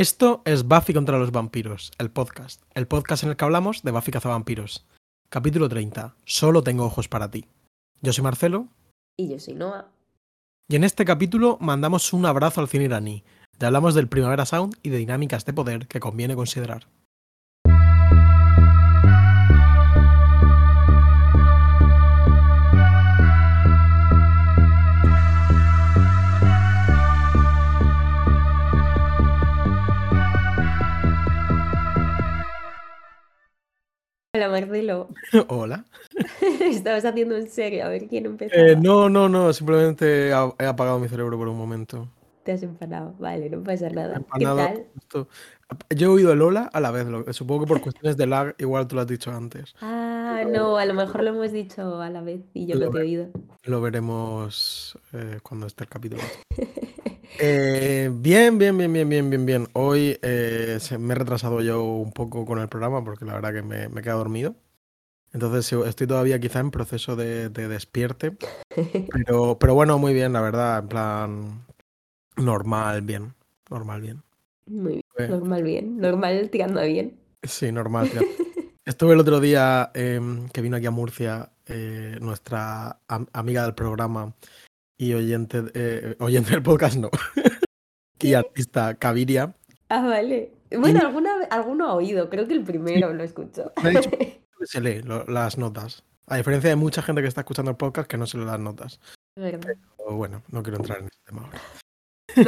Esto es Buffy contra los vampiros, el podcast. El podcast en el que hablamos de Buffy cazavampiros. Capítulo 30. Solo tengo ojos para ti. Yo soy Marcelo. Y yo soy Noah. Y en este capítulo mandamos un abrazo al cine iraní. Ya hablamos del Primavera Sound y de dinámicas de poder que conviene considerar. Hola Marcelo. Hola. Estabas haciendo en serio, a ver quién empezó. Eh, no, no, no, simplemente he apagado mi cerebro por un momento. Te has empanado. Vale, no pasa nada. ¿Qué Empanado, tal? justo. Yo he oído el hola a la vez, supongo que por cuestiones de lag, igual tú lo has dicho antes. Ah, no, a lo mejor lo hemos dicho a la vez y yo Lo no te he oído. Lo veremos eh, cuando esté el capítulo. Eh, bien, bien, bien, bien, bien, bien, bien. Hoy eh, me he retrasado yo un poco con el programa porque la verdad que me, me he quedado dormido. Entonces estoy todavía quizá en proceso de, de despierte. Pero, pero bueno, muy bien, la verdad, en plan normal, bien. Normal, bien. Muy bien, Eh, normal bien, normal tirando a bien. Sí, normal. tío. Estuve el otro día em, que vino aquí a Murcia eh, nuestra am- amiga del programa y oyente, eh, oyente del podcast, no. y artista Caviria. Ah, vale. Bueno, alguna, ve- alguno ha oído, creo que el primero lo escuchó. Me ha dicho que se lee lo- las notas. A diferencia de mucha gente que está escuchando el podcast que no se lee las notas. ¿Verdad? O bueno, no quiero entrar en ese tema ahora.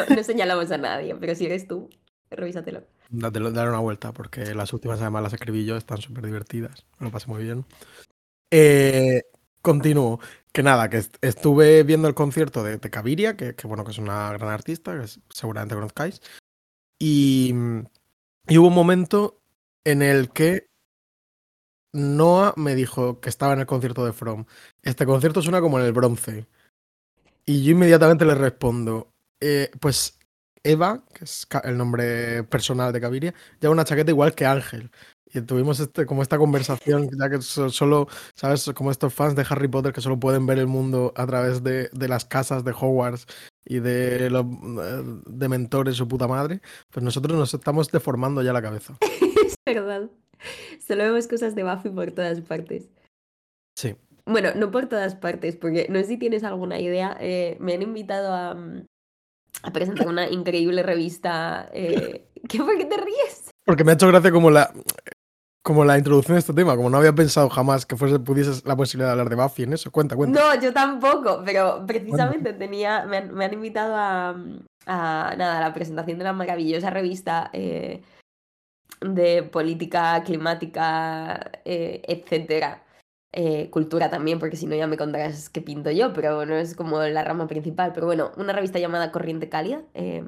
No, no señalamos a nadie, pero si eres tú, revísatelo. Dátelo- Dale una vuelta porque las últimas además las escribí yo, están súper divertidas. Me lo pasé muy bien. Eh, continúo. Que nada, que est- estuve viendo el concierto de, de Caviria, que, que bueno, que es una gran artista, que es- seguramente conozcáis. Y, y hubo un momento en el que Noah me dijo que estaba en el concierto de From. Este concierto suena como en el bronce. Y yo inmediatamente le respondo, eh, pues Eva, que es el nombre personal de Caviria, lleva una chaqueta igual que Ángel. Y tuvimos este, como esta conversación, ya que so- solo, ¿sabes? Como estos fans de Harry Potter que solo pueden ver el mundo a través de, de las casas de Hogwarts y de los eh, de mentores, su puta madre, pues nosotros nos estamos deformando ya la cabeza. Es verdad. Solo vemos cosas de Buffy por todas partes. Sí. Bueno, no por todas partes, porque no sé si tienes alguna idea. eh, me han invitado a, mm, a presentar una increíble revista. eh, ¿Qué por qué te ríes? Porque me ha hecho gracia como la, como la introducción de este tema, como no había pensado jamás que fuese, pudiese la posibilidad de hablar de Buffy en eso. Cuenta, cuenta. No, yo tampoco, pero precisamente tenía, me han, me han invitado a, a, nada, a la presentación de la maravillosa revista eh, de política climática, eh, etcétera. Eh, cultura también, porque si no ya me contarás qué pinto yo, pero no es como la rama principal. Pero bueno, una revista llamada Corriente Cálida, eh,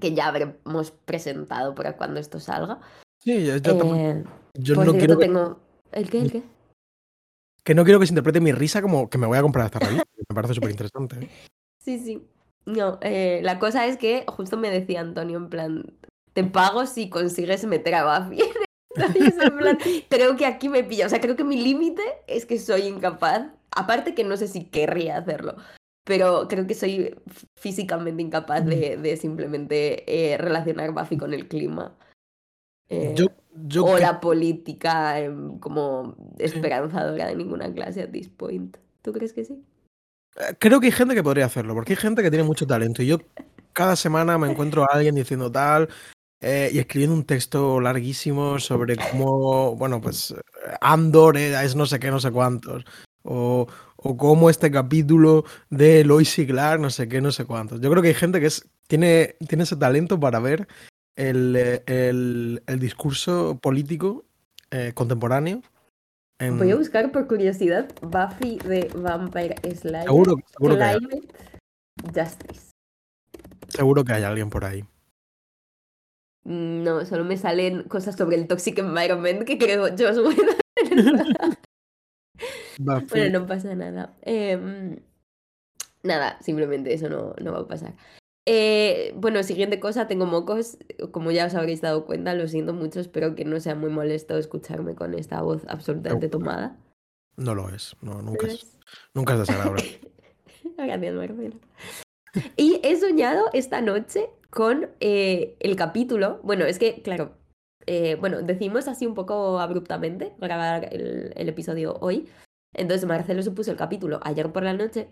que ya habremos presentado para cuando esto salga. Sí, yo, yo Eh, yo por no quiero que, tengo... ¿El qué? ¿El qué? que no quiero que se interprete mi risa como que me voy a comprar esta revista. Me parece súper interesante. Sí, sí. No, eh, la cosa es que justo me decía Antonio en plan, te pago si consigues meter a Buffy. En plan, creo que aquí me pilla. O sea, creo que mi límite es que soy incapaz. Aparte que no sé si querría hacerlo. Pero creo que soy físicamente incapaz de, de simplemente eh, relacionar Buffy con el clima. Eh, Yo, yo o que- la política em, como esperanzadora de ninguna clase at this point. ¿Tú crees que sí? eh, creo que hay gente que podría hacerlo, porque hay gente que tiene mucho talento. Y yo cada semana me encuentro a alguien diciendo tal eh, y escribiendo un texto larguísimo sobre cómo, bueno, pues Andor es no sé qué, no sé cuántos. O, o cómo este capítulo de Lois y Clark, no sé qué, no sé cuántos. Yo creo que hay gente que es, tiene, tiene ese talento para ver el, eh, el- el discurso político eh, contemporáneo. en- Voy a buscar por curiosidad Buffy de Vampire Slayer. seguro, seguro, que hay, Justice. seguro que hay alguien por ahí. No, solo me salen cosas sobre el toxic environment que creo yo es bueno. Buffy. Bueno, no pasa nada. Em, nada, simplemente eso no, no va a pasar. Eh, bueno, siguiente cosa, tengo mocos. Como ya os habréis dado cuenta, lo siento mucho. Espero que no sea muy molesto escucharme con esta voz absolutamente tomada. No lo es, no, nunca es, nunca es desagradable. Gracias, Marcelo. Y he soñado esta noche con eh, el capítulo. Bueno, es que, claro, eh, bueno, decimos así un poco abruptamente grabar el, el episodio hoy. Entonces Marcelo se puso el capítulo ayer por la noche.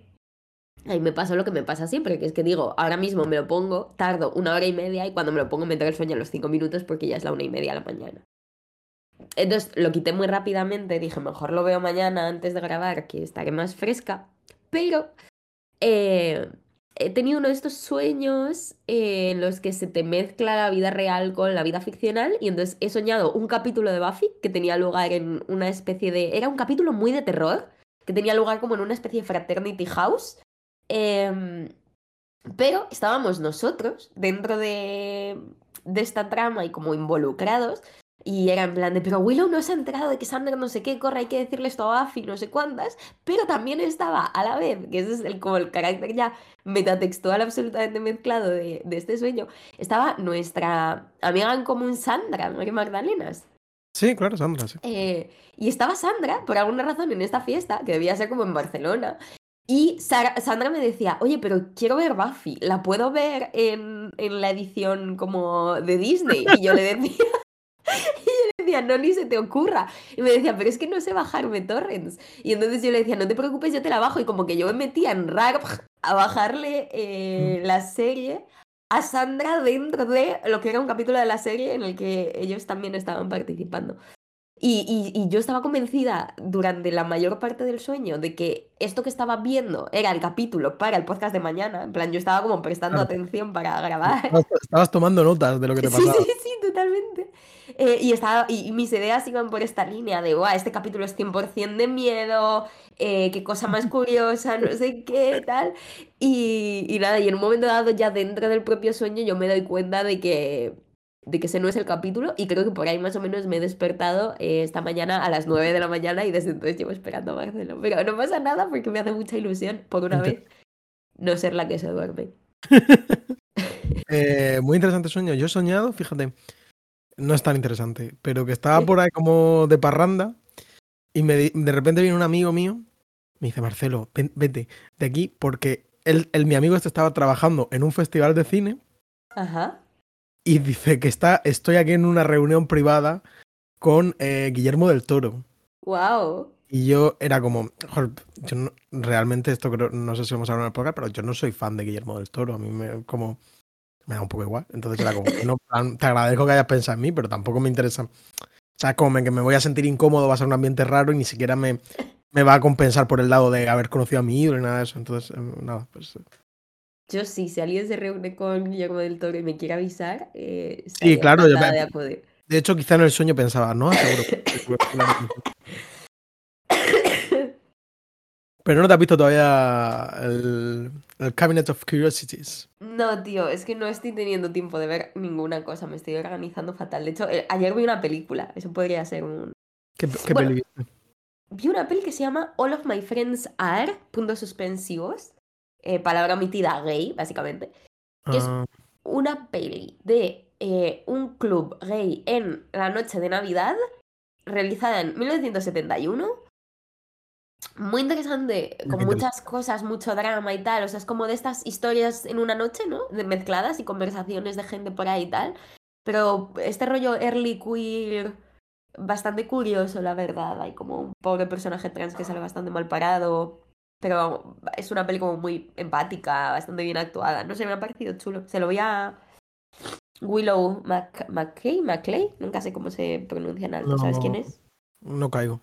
Ahí me pasó lo que me pasa siempre, que es que digo, ahora mismo me lo pongo, tardo una hora y media y cuando me lo pongo me entra el sueño a los cinco minutos porque ya es la una y media de la mañana. Entonces lo quité muy rápidamente, dije, mejor lo veo mañana antes de grabar, que estaré más fresca. Pero eh, he tenido uno de estos sueños eh, en los que se te mezcla la vida real con la vida ficcional y entonces he soñado un capítulo de Buffy que tenía lugar en una especie de... Era un capítulo muy de terror, que tenía lugar como en una especie de fraternity house. Em, pero estábamos nosotros dentro de, de esta trama y como involucrados. Y era en plan de, pero Willow no se ha enterado de que Sandra no sé qué, corre, hay que decirle esto a Buffy, no sé cuántas. Pero también estaba a la vez, que ese es el, como el carácter ya metatextual absolutamente mezclado de, de este sueño, estaba nuestra amiga en común Sandra, María Magdalenas. Sí, claro, Sandra, sí. Eh, y estaba Sandra, por alguna razón, en esta fiesta, que debía ser como en Barcelona. Y Sara- Sandra me decía, oye, pero quiero ver Buffy, ¿la puedo ver en, en la edición como de Disney? Y yo le decía, y yo le decía, no, ni se te ocurra. Y me decía, pero es que no sé bajarme torrents. Y entonces yo le decía, no te preocupes, yo te la bajo. Y como que yo me metía en RAR a bajarle eh, la serie a Sandra dentro de lo que era un capítulo de la serie en el que ellos también estaban participando. Y, y- y yo estaba convencida durante la mayor parte del sueño de que esto que estaba viendo era el capítulo para el podcast de mañana. En plan, yo estaba como prestando Claro. atención para grabar. Estabas, estabas tomando notas de lo que te Sí, pasaba. sí, sí, totalmente. Eh, y, estaba, y, y mis ideas iban por esta línea de, guau, este capítulo es 100% de miedo, eh, qué cosa más curiosa, no sé qué, tal. Y, y nada, y en un momento dado, ya dentro del propio sueño, yo me doy cuenta de que, de que ese no es el capítulo y creo que por ahí más o menos me he despertado eh, esta mañana a las 9 de la mañana y desde entonces llevo esperando a Marcelo. Pero no pasa nada porque me hace mucha ilusión, por una vez, no ser la que se duerme. Eh, muy interesante sueño. Yo he soñado, fíjate, no es tan interesante, pero que estaba por ahí como de parranda y me, de repente viene un amigo mío, me dice, Marcelo, ven- vete de aquí porque él, él- mi amigo este estaba trabajando en un festival de cine Ajá. Y dice que está, estoy aquí en una reunión privada con eh, Guillermo del Toro. Wow. Y yo era como, "Joder, yo no- realmente esto creo, no sé si vamos a hablar en el podcast, pero yo no soy fan de Guillermo del Toro. A mí me como me da un poco igual. Entonces era como, no, te agradezco que hayas pensado en mí, pero tampoco me interesa. O sea, como que me voy a sentir incómodo, va a ser un ambiente raro y ni siquiera me, me va a compensar por el lado de haber conocido a mi ídolo y nada de eso. Entonces, eh, nada, pues. Yo sí, si alguien se reúne con Guillermo del Toro y me quiere avisar, eh, Sí, claro, yo de acudir. De hecho, quizá en el sueño pensaba, no, seguro. Pero no te has visto todavía el, el Cabinet of Curiosities. No, tío, es que no estoy teniendo tiempo de ver ninguna cosa, me estoy organizando fatal. De hecho, eh, ayer vi una película, eso podría ser un... ¿Qué, qué Bueno, peli viste? Vi una peli que se llama All of My Friends Are, puntos suspensivos, eh, palabra omitida gay, básicamente. es- Ah, Una peli de eh, un club gay en la noche de Navidad, realizada en 1971. Muy interesante, con muchas cosas, mucho drama y tal. O sea, es como de estas historias en una noche, ¿no? De mezcladas y conversaciones de gente por ahí y tal. Pero este rollo early queer, bastante curioso, la verdad. Hay como un pobre personaje trans que sale bastante mal parado. Pero es una peli como muy empática, bastante bien actuada. No sé, me ha parecido chulo. Se lo voy a Willow Mac McKay, Maclay, nunca sé cómo se pronuncia en alto. ¿Sabes quién No. es? no caigo.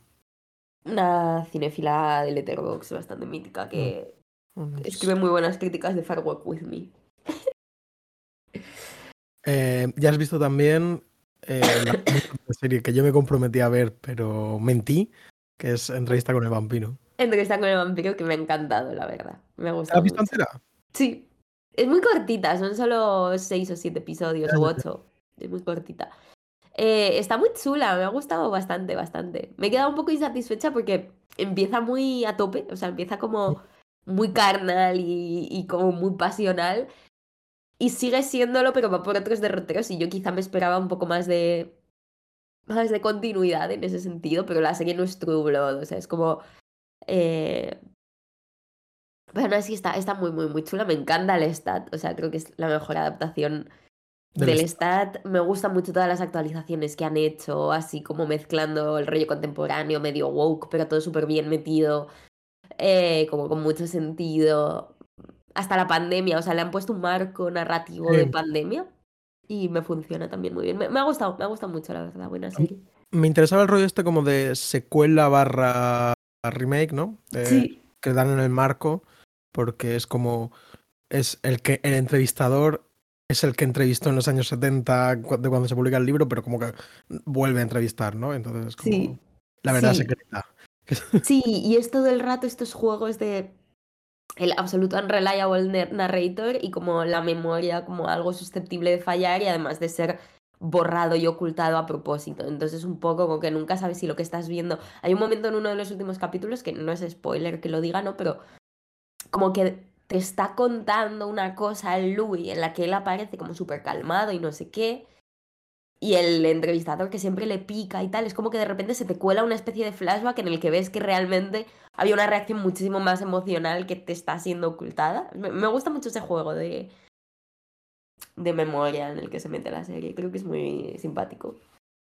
Una cinéfila de Letterboxd bastante mítica que Mm, escribe muy buenas críticas de Far Walk With Me. Eh, ya has visto también eh, la serie que yo me comprometí a ver, pero mentí, que es Entrevista con el vampiro. Entrevista con el vampiro que me ha encantado, la verdad. Me ha ¿La gustado has visto entera? Sí. Es muy cortita, son solo seis o siete episodios o ocho. Es muy cortita. Eh, está muy chula, me ha gustado bastante, bastante. Me he quedado un poco insatisfecha porque empieza muy a tope, o sea, empieza como muy carnal y, y como muy pasional. Y sigue siéndolo, pero va por otros derroteros. Y yo quizá me esperaba un poco más de. más de continuidad en ese sentido, pero la serie no es True Blood, o sea, es como. Eh, Pero no, sí, está, está muy, muy, muy chula. Me encanta el stat. O sea, creo que es la mejor adaptación Del del stat. Me gustan mucho todas las actualizaciones que han hecho, así como mezclando el rollo contemporáneo, medio woke, pero todo súper bien metido, eh, como con mucho sentido. Hasta la pandemia, o sea, le han puesto un marco narrativo de pandemia y me funciona también muy bien. Me, me ha gustado, me ha gustado mucho, la verdad, buena serie. Me interesaba el rollo este como de secuela barra remake, ¿no? De- Sí, Que dan en el marco, porque es como. Es el que el entrevistador es el que entrevistó en los años 70 cu- de cuando se publica el libro, pero como que vuelve a entrevistar, ¿no? Entonces es como. Sí. La verdad Sí. secreta. Sí, y es todo el rato estos juegos de el absoluto unreliable nar- narrator y como la memoria como algo susceptible de fallar y además de ser borrado y ocultado a propósito. Entonces un poco como que nunca sabes si lo que estás viendo... Hay un momento en uno de los últimos capítulos que no es spoiler que lo diga, ¿no? Pero como que te está contando una cosa el Louis en la que él aparece como súper calmado y no sé qué. Y el entrevistador que siempre le pica y tal, es como que de repente se te cuela una especie de flashback en el que ves que realmente había una reacción muchísimo más emocional que te está siendo ocultada. Me gusta mucho ese juego de, de memoria en el que se mete la serie. Creo que es muy simpático.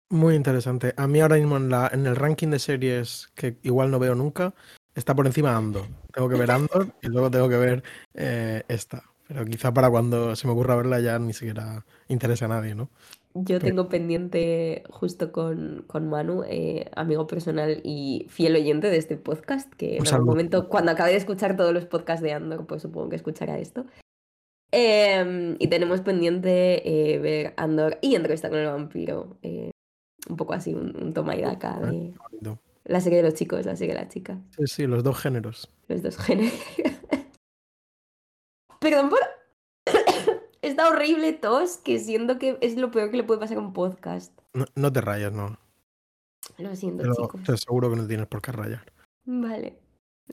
Muy interesante. A mí ahora mismo en, la, en el ranking de series que igual no veo nunca, está por encima Andor. Tengo que ver Andor y luego tengo que ver eh, esta. Pero quizá para cuando se me ocurra verla ya ni siquiera interesa a nadie, ¿no? Yo tengo pendiente justo con, con Manu, eh, amigo personal y fiel oyente de este podcast, que en algún momento, cuando acabe de escuchar todos los podcasts de Andor, pues supongo que escuchará esto. Em, y tenemos pendiente eh, ver Andor y entrevista con el vampiro. eh, un poco así, un, un toma y daca de Bonito. la serie de los chicos, la serie de las chicas. Sí, sí, los dos géneros. Los dos géneros. Perdón por esta horrible tos que siento que es lo peor que le puede pasar a un podcast. No, no te rayas, no. Lo siento, Pero chicos. te aseguro que no tienes por qué rayar. Vale.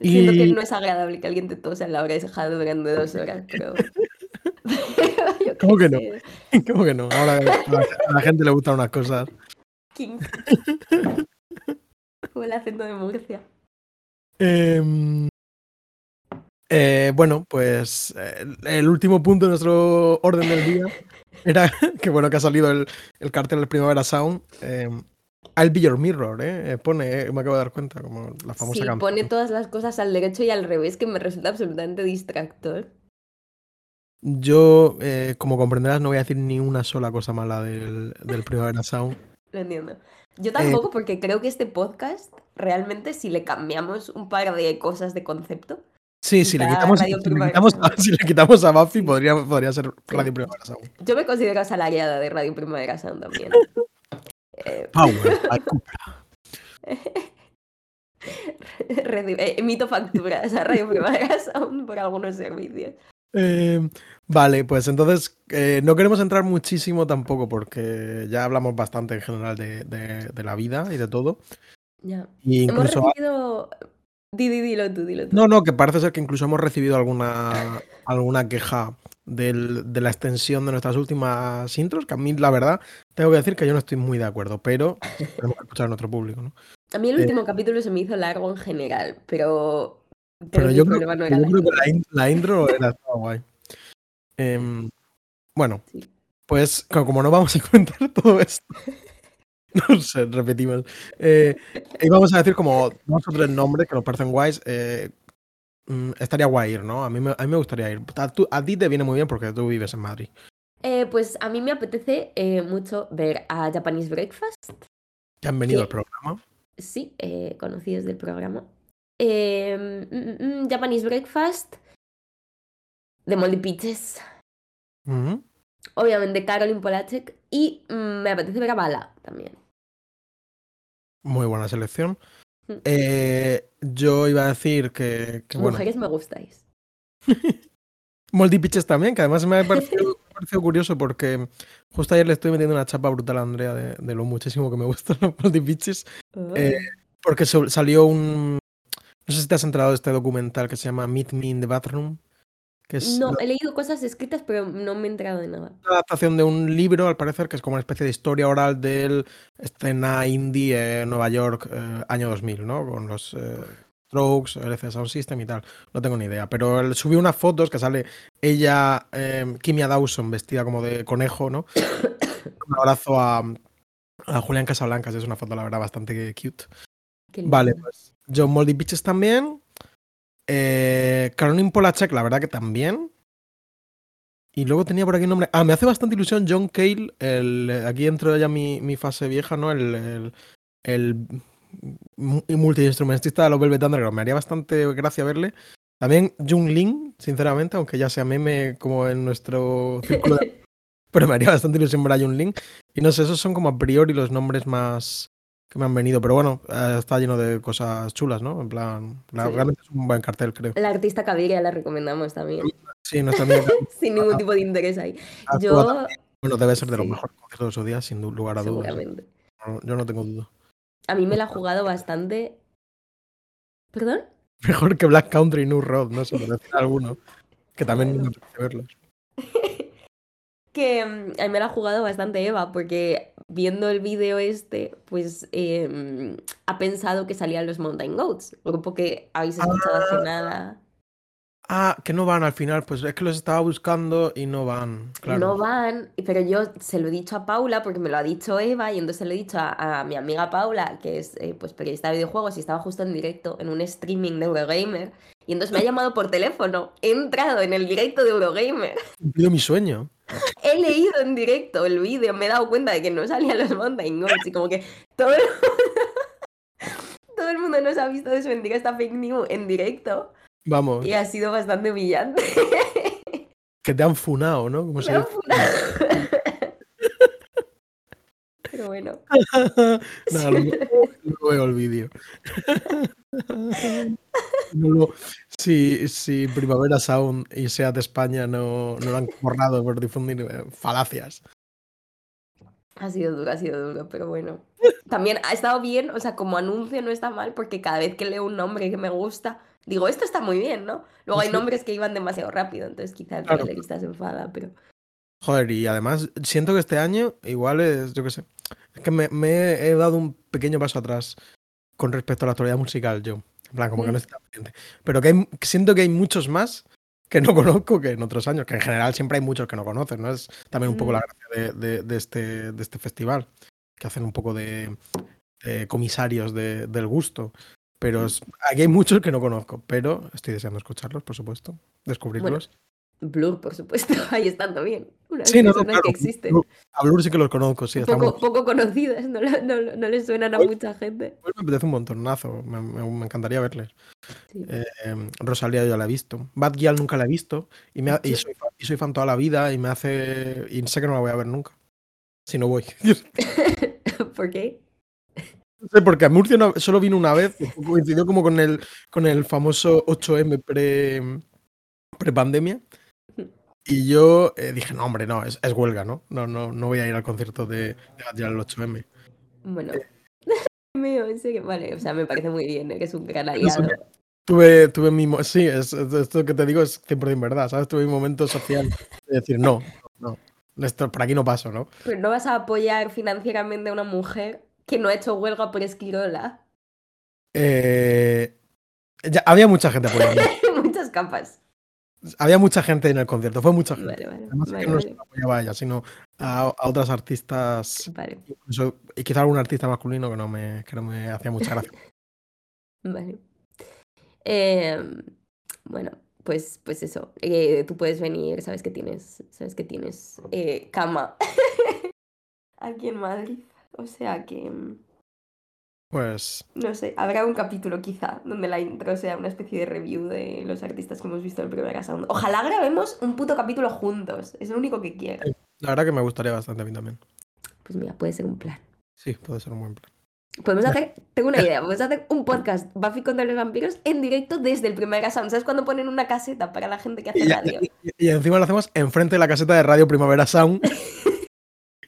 Y- Siento que no es agradable que alguien te tosa en la hora de dejado durante dos horas, pero. ¿Cómo que no? ¿Cómo que no? Ahora a la, gente le gustan unas cosas. King. Como el acento de Murcia. Em, eh, bueno, pues eh, el último punto de nuestro orden del día era que bueno que ha salido el, el cartel del Primavera Sound. em, I'll be your mirror, ¿eh? Eh, Pone, me acabo de dar cuenta, como la famosa Sí, canción. pone todas las cosas al derecho y al revés, que me resulta absolutamente distractor. Yo, eh, como comprenderás, no voy a decir ni una sola cosa mala del, del Primavera Sound. Lo entiendo. Yo Eh, tampoco, porque creo que este podcast, realmente, si le cambiamos un par de cosas de concepto, Sí, si le quitamos, si le quitamos, a, si le quitamos a Buffy, podría, podría ser. Radio Primavera Sound. yo me considero asalariada de Radio Primavera Sound también. Eh, Power, eh, emito facturas a Radio Primavera Sound por algunos servicios. Eh, vale, pues entonces eh, no queremos entrar muchísimo tampoco porque ya hablamos bastante en general de, de- de la vida y de todo. Ya. Y Hemos recibido. Di, di, dilo tú, dilo tú. no, no, que parece ser que incluso hemos recibido alguna, alguna queja del- de la extensión de nuestras últimas intros, que a mí la verdad tengo que decir que yo no estoy muy de acuerdo, pero tenemos que escuchar a nuestro público, ¿no? A mí el Eh, último capítulo se me hizo largo en general, pero. Pero, yo creo, yo la que la, la intro era estaba guay. Em, bueno, Sí. pues co- como no vamos a comentar todo esto, no sé, repetimos. Eh, íbamos a decir como dos o tres nombres que nos parecen guays. eh, mm, estaría guay ir, ¿no? A mí, me, a mí me gustaría ir. A, tú- a ti te viene muy bien porque tú vives en Madrid. Eh, pues a mí me apetece mucho ver a Japanese Breakfast. Que han venido al programa. Sí, conocidos del programa. Eh, mm, Japanese Breakfast. De Moldy Peaches. Obviamente Caroline Polachek. Y mm, me apetece ver a Bala también. Muy buena selección. Eh, yo iba a decir que, que bueno, Mujeres me gustáis. Moldy Pitches también, que además me ha parecido, me ha parecido curioso porque justo ayer le estoy metiendo una chapa brutal a Andrea de, de lo muchísimo que me gustan los Moldy Pitches. Eh, porque so- salió un. No sé si te has enterado de este documental que se llama Meet Me in the Bathroom, que es no, la- he leído cosas escritas, pero no me he enterado de nada. una adaptación de un libro, al parecer, que es como una especie de historia oral de escena indie en Nueva York, eh, año 2000, ¿no? Con los. eh, Strokes, LC Sound System y tal. No tengo ni idea. Pero él subió unas fotos que sale ella, eh, Kimia Dawson, vestida como de conejo, ¿no? Un abrazo a, a Julián Casablancas. Es una foto, la verdad, bastante cute. Vale, pues John Moldy Beaches también. Eh, Caroline Polachek, la verdad que también. Y luego tenía por aquí un nombre. Ah, me hace bastante ilusión John Cale. El, aquí entro ya mi, mi fase vieja, ¿no? El, el, el mu- multiinstrumentista de los Velvet Underground. Me haría bastante gracia verle. También Jung Lin, sinceramente, aunque ya sea meme como en nuestro círculo de... Pero me haría bastante ilusión ver a Jung Lin. Y no sé, esos son como a priori los nombres más que me han venido. Pero bueno, eh, está lleno de cosas chulas, ¿no? En plan, la- Sí. realmente es un buen cartel, creo. La artista Caviria la recomendamos también. Sí, nuestra amiga Sin ningún tipo de interés ahí. actúa Yo, también. Bueno, debe ser de los Sí. mejores conciertos de su día, sin lugar a dudas. No, yo no tengo duda. A mí me la ha jugado bastante. ¿Perdón? Mejor que Black Country y New Road, no sé, por decir alguno. Que también Bueno. me verlos. Que mm, a mí me la ha jugado bastante Eva, porque viendo el vídeo este, pues eh, ha pensado que salían los Mountain Goats, grupo que habéis escuchado hace nada. Ah, que no van al final, pues es que los estaba buscando y no van. Claro. No van, pero yo se lo he dicho a Paula porque me lo ha dicho Eva y entonces se lo he dicho a, a mi amiga Paula, que es eh, pues periodista de videojuegos y estaba justo en directo en un streaming de Eurogamer. Y entonces me ha llamado por teléfono. He entrado en el directo de Eurogamer. Cumplido mi sueño. He leído en directo el vídeo. Me he dado cuenta de que no salían los Mountain Goats. Y como que todo el mundo, todo el mundo nos ha visto desmentir esta fake news en directo. Vamos, Y ha sido bastante humillante. que te han funado, ¿no? Como Me se han funado. Pero bueno. Nada, luego, luego veo el vídeo. No lo- si, si Primavera Sound y SEAT España no, no lo han borrado por difundir eh, falacias. Ha sido duro, ha sido duro, pero bueno. También ha estado bien, o sea, como anuncio no está mal, porque cada vez que leo un nombre que me gusta, digo, esto está muy bien, ¿no? Luego hay nombres que iban demasiado rápido, entonces quizás el Claro. se enfada, pero. Joder, y además siento que este año igual es, yo qué sé, es que me, me he dado un pequeño paso atrás con respecto a la actualidad musical yo. En plan, como que Mm. no tan pendiente. Pero que hay- siento que hay muchos más que no conozco que en otros años, que en general siempre hay muchos que no conoces, ¿no? Es también un poco Mm. la gracia de, de- de este, de este festival, que hacen un poco de, de comisarios de- del gusto. Pero es- aquí hay muchos que no conozco, pero estoy deseando escucharlos, por supuesto, descubrirlos. Blur, por supuesto, ahí están también. Unas Sí, no, no, personas claro, que existen. Blur- A Blur sí que los conozco, sí, Poco, conocidas, no, le- no, no les suenan a mucha gente. Pues me apetece un montonazo, me, me- me encantaría verles. Sí. Eh, Rosalía ya la he visto. Bad Gyal nunca la he visto y, me ha- y, soy, fan- y soy fan toda la vida y me hace. Y sé que no la voy a ver nunca. Si no voy. ¿Por qué? No sé, porque a Murcia solo vino una vez, coincidió como con el, con el famoso 8M pre, pre-pandemia. Y yo eh, dije, no, hombre, no, es, es huelga, ¿no? No, no, no voy a ir al concierto de, de el 8M. Bueno. Eh. Mío, serio, vale, o sea, me parece muy bien, eres un gran aliado. Tuve, tuve mi. Sí, es, es- esto que te digo es 100% verdad, ¿sabes? Tuve mi momento social de decir, no, no, esto, por aquí no paso, ¿no? Pero no vas a apoyar financieramente a una mujer que no ha hecho huelga por esquirola. Eh, ya, había mucha gente apoyando. Muchas capas. Había mucha gente en el concierto, fue mucha gente. Vale, vale, Además, vale, que no solo apoyaba a ella, sino a, a otras artistas, Vale, incluso, y quizá algún artista masculino que no me, que no me hacía mucha gracia. vale. Em, bueno, pues, pues eso. eh, tú puedes venir, sabes que tienes, sabes que tienes eh, cama aquí en Madrid. O sea que, mm, Pues no sé, habrá un capítulo quizá donde la intro sea una especie de review de los artistas que hemos visto en el primer Sound. Ojalá grabemos un puto capítulo juntos. Es lo único que quiero. la verdad que me gustaría bastante a mí también. Pues mira, puede ser un plan. Sí, puede ser un buen plan. Podemos hacer, tengo una idea, podemos hacer un podcast Buffy contra los vampiros en directo desde el primer Sound. ¿Sabes cuando ponen una caseta para la gente que hace Y, radio? y- y encima lo hacemos enfrente de la caseta de Radio Primavera Sound,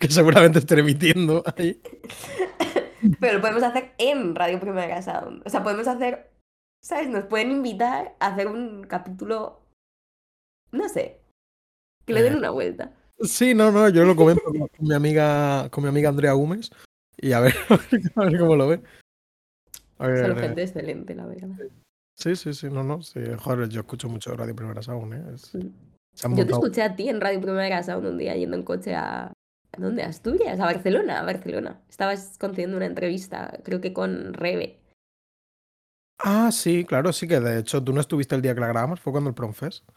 que seguramente esté emitiendo ahí. Pero lo podemos hacer en Radio Primera Sound. O sea, podemos hacer, ¿sabes? Nos pueden invitar a hacer un capítulo, no sé, que le den Eh, una vuelta. Sí, no, no, yo lo comento con, con mi amiga, con mi amiga Andrea Gómez y a ver, a ver cómo lo ve. Ver, eh, gente excelente, la verdad. Sí, sí, sí, no, no. Sí, joder, yo escucho mucho Radio Primeras aún, ¿eh? Es- Mm. Yo te escuché a ti en Radio Primera Sound un día yendo en coche a... ¿A dónde? ¿A Asturias? A Barcelona, a Barcelona. Estabas concediendo una entrevista, creo que con Rebe. Ah, sí, claro, sí que de hecho tú no estuviste el día que la grabamos, fue cuando el Promfest.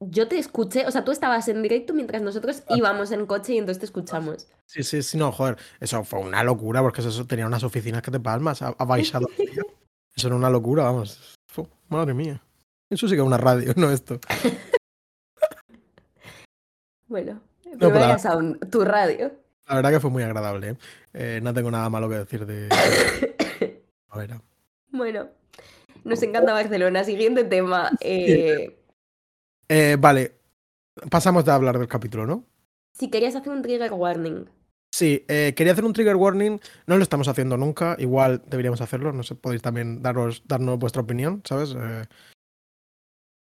Yo te escuché, o sea, tú estabas en directo mientras nosotros Ah. íbamos en coche y entonces te escuchamos. Sí, sí, sí, no, joder, eso fue una locura porque eso tenía unas oficinas que te palmas, baixado. Eso era una locura, vamos. Madre mía. Eso sí que es una radio, no esto. Bueno, a- tu radio. La verdad que fue muy agradable. ¿eh? Eh, no tengo nada malo que decir de. A ver, Bueno, nos encanta Barcelona. Siguiente tema. eh, eh, vale, pasamos de hablar del capítulo, ¿no? si querías hacer un trigger warning. Sí, eh, quería hacer un trigger warning. No lo estamos haciendo nunca. Igual deberíamos hacerlo. No sé, podéis también daros, darnos vuestra opinión, ¿sabes? Eh,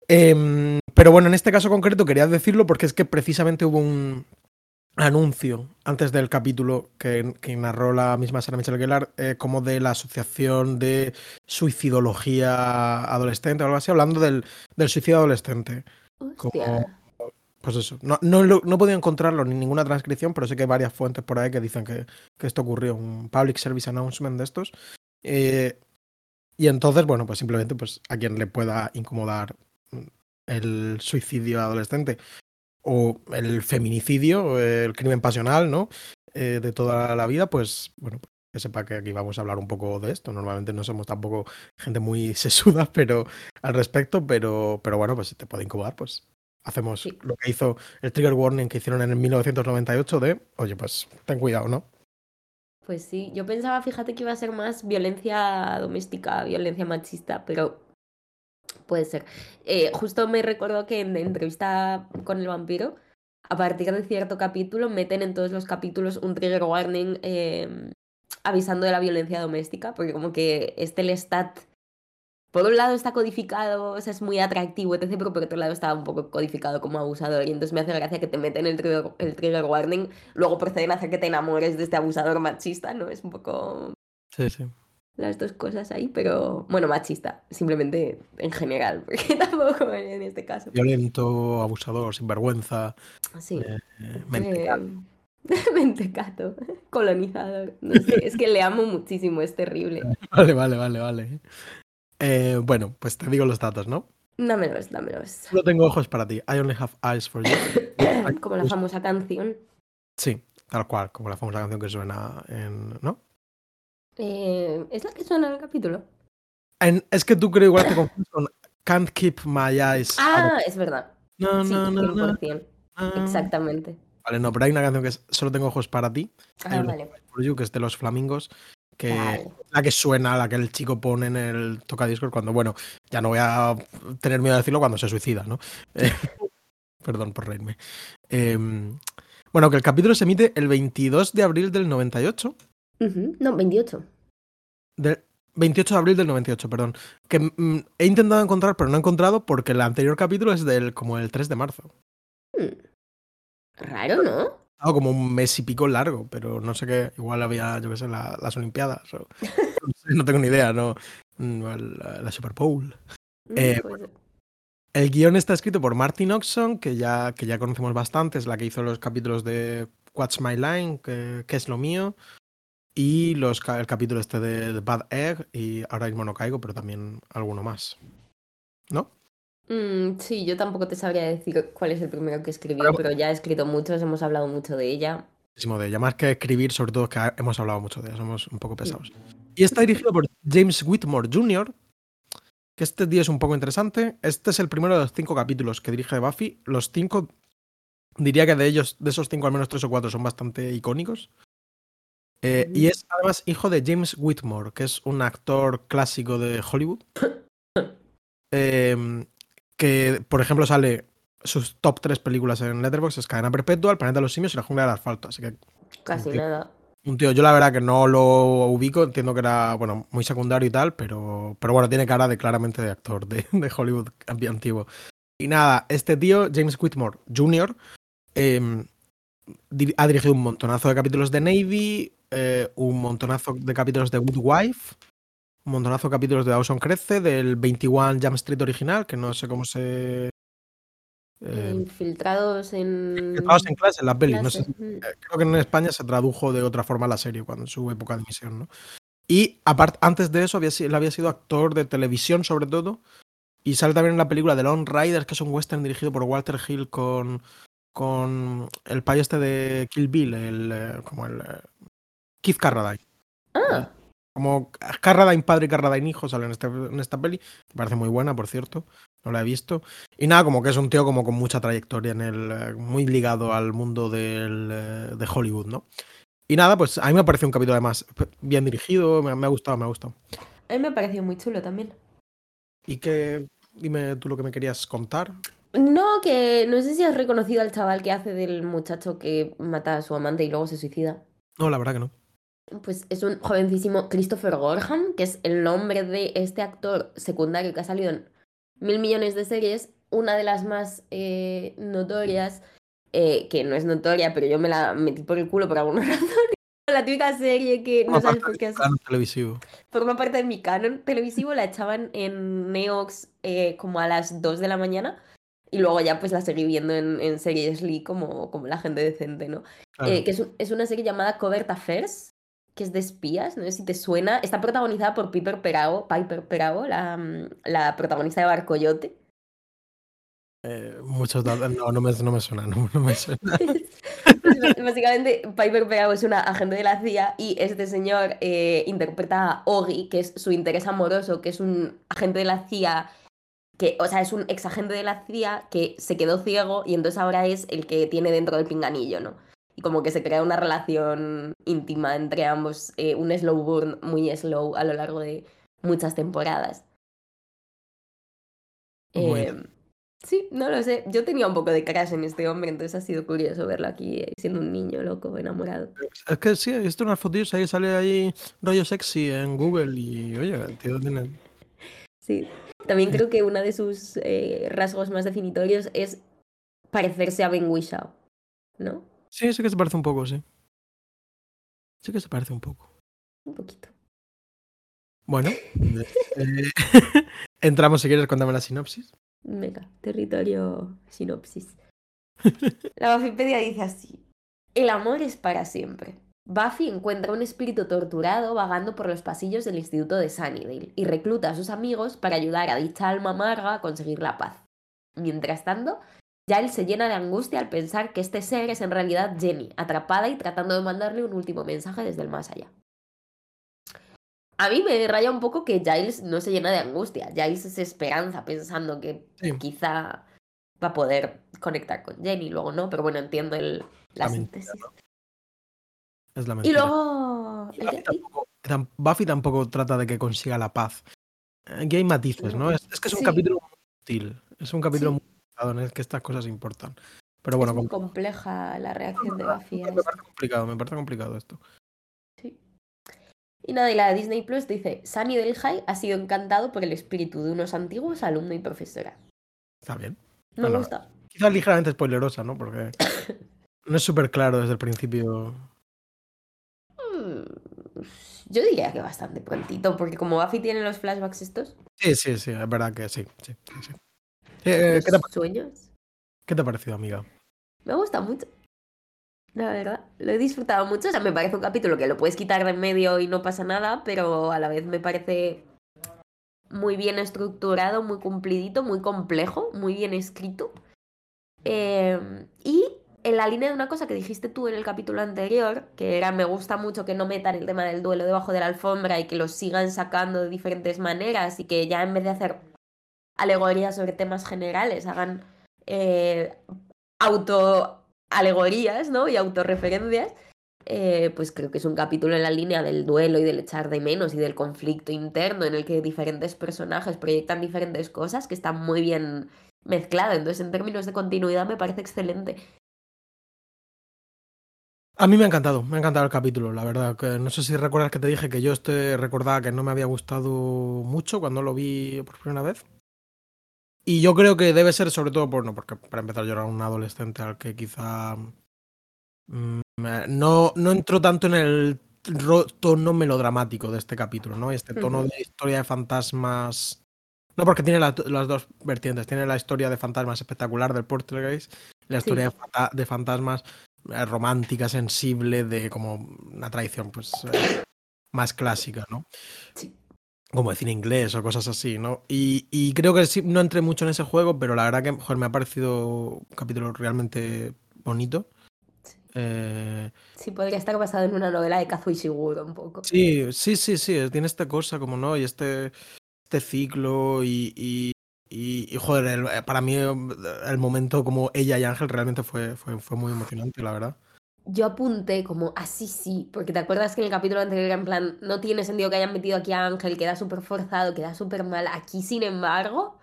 em, pero bueno, en este caso concreto quería decirlo porque es que precisamente hubo un anuncio antes del capítulo que, que narró la misma Sarah Michelle Gellar eh, como de la Asociación de Suicidología Adolescente o algo así, hablando del, del suicidio adolescente. Hostia. Pues eso, no, no, no he podido encontrarlo ni ninguna transcripción, pero sé que hay varias fuentes por ahí que dicen que, que esto ocurrió, un public service announcement de estos. Eh, y entonces, bueno, pues simplemente pues a quien le pueda incomodar el suicidio adolescente o el feminicidio, el crimen pasional, ¿no? Eh, de toda la vida, pues bueno, que sepa que aquí vamos a hablar un poco de esto. Normalmente no somos tampoco gente muy sesuda, pero al respecto, pero, pero bueno, pues si te puede incomodar, pues hacemos Sí. lo que hizo el trigger warning que hicieron en el 1998 de, oye, pues ten cuidado, ¿no? Pues sí, yo pensaba, fíjate que iba a ser más violencia doméstica, violencia machista, pero puede ser. Eh, justo me recuerdo que en la entrevista con el vampiro, a partir de cierto capítulo, meten en todos los capítulos un trigger warning eh, avisando de la violencia doméstica, porque como que este Lestat, por un lado está codificado, o sea, es muy atractivo, etc., pero por otro lado está un poco codificado como abusador, y entonces me hace gracia que te meten el trigger, el trigger warning, luego proceden a hacer que te enamores de este abusador machista, ¿no? Es un poco Sí, sí. Las dos cosas ahí, pero bueno, machista, simplemente en general, porque tampoco en este caso. Violento, abusador, sinvergüenza, Sí. eh, mentecato. Eh, mentecato, colonizador. No sé, es que le amo muchísimo, es terrible. Vale, vale, vale, vale. Eh, bueno, pues te digo los datos, ¿no? Dámelos, dámelos. Solo tengo ojos para ti. I only have eyes for you. Como la famosa canción. Sí, tal cual, como la famosa canción que suena en. ¿No? Eh, ¿Es la que suena en el capítulo? En- es que tú creo igual te confundes con Can't keep my eyes. Ah, es verdad. no, Sí, no, no, no, 100%. no. Exactamente. Vale, no, pero hay una canción que es Solo tengo ojos para ti. Ah, vale. for you, que es de los flamingos. Que Vale. la que suena, la que el chico pone en el tocadiscos cuando, bueno, ya no voy a tener miedo de decirlo cuando se suicida, ¿no? Eh, perdón por reírme. Em, bueno, que el capítulo se emite el 22 de abril del 98. No, 28. Del 28 de abril del 98, perdón. Que mm, he intentado encontrar, pero no he encontrado porque el anterior capítulo es del como el 3 de marzo. Hmm. Raro, ¿no? Ah, como un mes y pico largo, pero no sé qué. Igual había, yo qué sé, la- las Olimpiadas. o- no, sé, no tengo ni idea, ¿no? Mm, La, la Super Bowl. Mm, Eh, pues- El guion está escrito por Martin Oxon, que ya, que ya conocemos bastante, es la que hizo los capítulos de What's My Line, que, que es lo mío, y los, el capítulo este de, The Bad Egg, y ahora mismo no caigo, pero también alguno más. ¿No? Mm, sí, yo tampoco te sabría decir cuál es el primero que escribió, Pero- pero ya he escrito muchos, hemos hablado mucho de ella. Muchísimo de ella, más que escribir, sobre todo que hemos hablado mucho de ella, somos un poco pesados. Y está dirigido por James Whitmore Jr., que este día es un poco interesante. Este es el primero de los cinco capítulos que dirige Buffy. Los cinco, diría que de ellos, de esos cinco, al menos tres o cuatro son bastante icónicos. Eh, y es además hijo de James Whitmore, que es un actor clásico de Hollywood. Eh, que, por ejemplo, sale sus top tres películas en Letterboxd, es Cadena Perpetua, El Planeta de los Simios y La Jungla del Asfalto. Así que Casi Sí. nada. un tío, yo la verdad que no lo ubico, entiendo que era, bueno, muy secundario y tal, pero, pero bueno, tiene cara de claramente de actor de, de Hollywood antiguo. Y nada, este tío, James Whitmore Jr., em, ha dirigido un montonazo de capítulos de Navy, eh, un montonazo de capítulos de Good Wife, un montonazo de capítulos de Dawson Crece, del 21 Jump Street original, que no sé cómo se... eh, Infiltrados en... Infiltrados en clase, en la peli. No sé, mm. eh, creo que en España se tradujo de otra forma la serie, cuando en su época de emisión, ¿no? Y aparte, antes de eso, había, él había sido actor de televisión, sobre todo. Y sale también en la película The Lone Riders, que es un western dirigido por Walter Hill con, con el payo este de Kill Bill, el, como el Keith Carradine. Ah. Como Carradine padre y Carradine hijo salen en, este, en esta peli. Me parece muy buena, por cierto. No la he visto. Y nada, como que es un tío como con mucha trayectoria en el. muy ligado al mundo del, de Hollywood, ¿no? Y nada, pues a mí me ha parecido un capítulo además bien dirigido, me, me ha gustado, me ha gustado. A mí me ha parecido muy chulo también. ¿Y qué? Dime tú lo que me querías contar. No, que no sé si has reconocido al chaval que hace del muchacho que mata a su amante y luego se suicida. No, la verdad que no. Pues es un jovencísimo Christopher Gorham, que es el nombre de este actor secundario que ha salido en mil millones de series. Una de las más eh, notorias, eh, que no es notoria, pero yo me la metí por el culo por alguna razón. La típica serie que no sabes por qué es. televisivo. Forma parte de mi canon televisivo, la echaban en Neox eh, como a las 2 de la mañana. Y luego ya pues la seguí viendo en, en series Lee como, como la gente decente, ¿no? Claro. Eh, que es, un- es una serie llamada Covert Affairs, que es de espías, no sé si te suena. Está protagonizada por Piper Perabo, Piper Perabo, la, mm, la protagonista de Barcoyote. Eh, muchos datos. No, no me, no me suena, no, no me suena. Pues, Básicamente, Piper Perabo es una agente de la CIA y este señor eh, interpreta a Ogi, que es su interés amoroso, que es un agente de la CIA, que, o sea, es un ex agente de la CIA que se quedó ciego y entonces ahora es el que tiene dentro del pinganillo, ¿no? Y como que se crea una relación íntima entre ambos, eh, un slow burn muy slow a lo largo de muchas temporadas. Bueno. Eh, sí, no lo sé. Yo tenía un poco de crush en este hombre, entonces ha sido curioso verlo aquí eh, siendo un niño loco, enamorado. Es que sí, he visto unas fotos ahí, sale ahí rollo sexy en Google y oye, el tío tiene. Sí. También creo que uno de sus eh, rasgos más definitorios es parecerse a Ben Whishaw, ¿no? Sí, sí que se parece un poco, sí. Sí que se parece un poco. Un poquito. Bueno, eh, entramos si quieres, contame la sinopsis. Venga, territorio sinopsis. La Buffypedia dice así. El amor es para siempre. Buffy encuentra un espíritu torturado vagando por los pasillos del instituto de Sunnydale y recluta a sus amigos para ayudar a dicha alma amarga a conseguir la paz. Mientras tanto, Giles se llena de angustia al pensar que este ser es en realidad Jenny, atrapada y tratando de mandarle un último mensaje desde el más allá. A mí me raya un poco que Giles no se llena de angustia. Giles es esperanza, pensando que Sí. quizá va a poder conectar con Jenny, luego no, pero bueno, entiendo el, la La mentira, síntesis. Es la Y mentira. luego... Y el Buffy, tampoco, tam- Buffy tampoco trata de que consiga la paz. Aquí hay matices, ¿no? No. Es, es que es un Sí. capítulo muy útil. Es un capítulo Sí. muy en el que estas cosas importan. Pero bueno, es muy com- compleja la reacción de Buffy me parece complicado, me parece complicado esto. Sí. Y nada, y la de Disney Plus dice, Sunny del High ha sido encantado por el espíritu de unos antiguos alumno y profesora. Está bien. Me Bueno, gusta. Quizás ligeramente spoilerosa, ¿no? Porque no es súper claro desde el principio. Mm, Yo diría que bastante prontito, porque como Buffy tiene los flashbacks estos, Sí, sí, sí, es verdad que sí. sí, sí, sí. Eh, ¿qué, te, ha- sueños, qué te ha parecido, amiga? me gusta mucho. La verdad, lo he disfrutado mucho. O sea, me parece un capítulo que lo puedes quitar de en medio y no pasa nada, pero a la vez me parece muy bien estructurado, muy cumplidito, muy complejo, muy bien escrito. Eh, y en la línea de una cosa que dijiste tú en el capítulo anterior, que era me gusta mucho que no metan el tema del duelo debajo de la alfombra y que lo sigan sacando de diferentes maneras y que ya en vez de hacer alegorías sobre temas generales hagan eh, auto alegorías, ¿no? Y autorreferencias. eh, pues creo que es un capítulo en la línea del duelo y del echar de menos y del conflicto interno en el que diferentes personajes proyectan diferentes cosas que está muy bien mezclado. Entonces, en términos de continuidad, me parece excelente. A mí me ha encantado, me ha encantado el capítulo, la verdad. No sé si recuerdas que te dije que yo este recordaba que no me había gustado mucho cuando lo vi por primera vez. Y yo creo que debe ser sobre todo por no, porque para empezar yo era un adolescente al que quizá mm, no, no entró tanto en el tono melodramático de este capítulo, ¿no? Este tono de historia de fantasmas. No, porque tiene las dos vertientes. Tiene la historia de fantasmas espectacular del Portergeist, la historia de, fantasmas eh, romántica, sensible, de como una tradición pues eh, más clásica, ¿no? Sí. Como decir inglés o cosas así, ¿no? Y, creo que sí, no entré mucho en ese juego, pero la verdad que joder, me ha parecido un capítulo realmente bonito. Eh, sí, podría estar basado en una novela de Kazuo Ishiguro un poco. Sí, sí, sí, sí, tiene esta cosa como no, y este, este ciclo y, y, joder, para mí el momento como ella y Ángel realmente fue, fue, fue muy emocionante, la verdad. Yo apunté como así sí, porque te acuerdas que en el capítulo anterior en plan, no tiene sentido que hayan metido aquí a Ángel, queda súper forzado, queda súper mal. Aquí, sin embargo,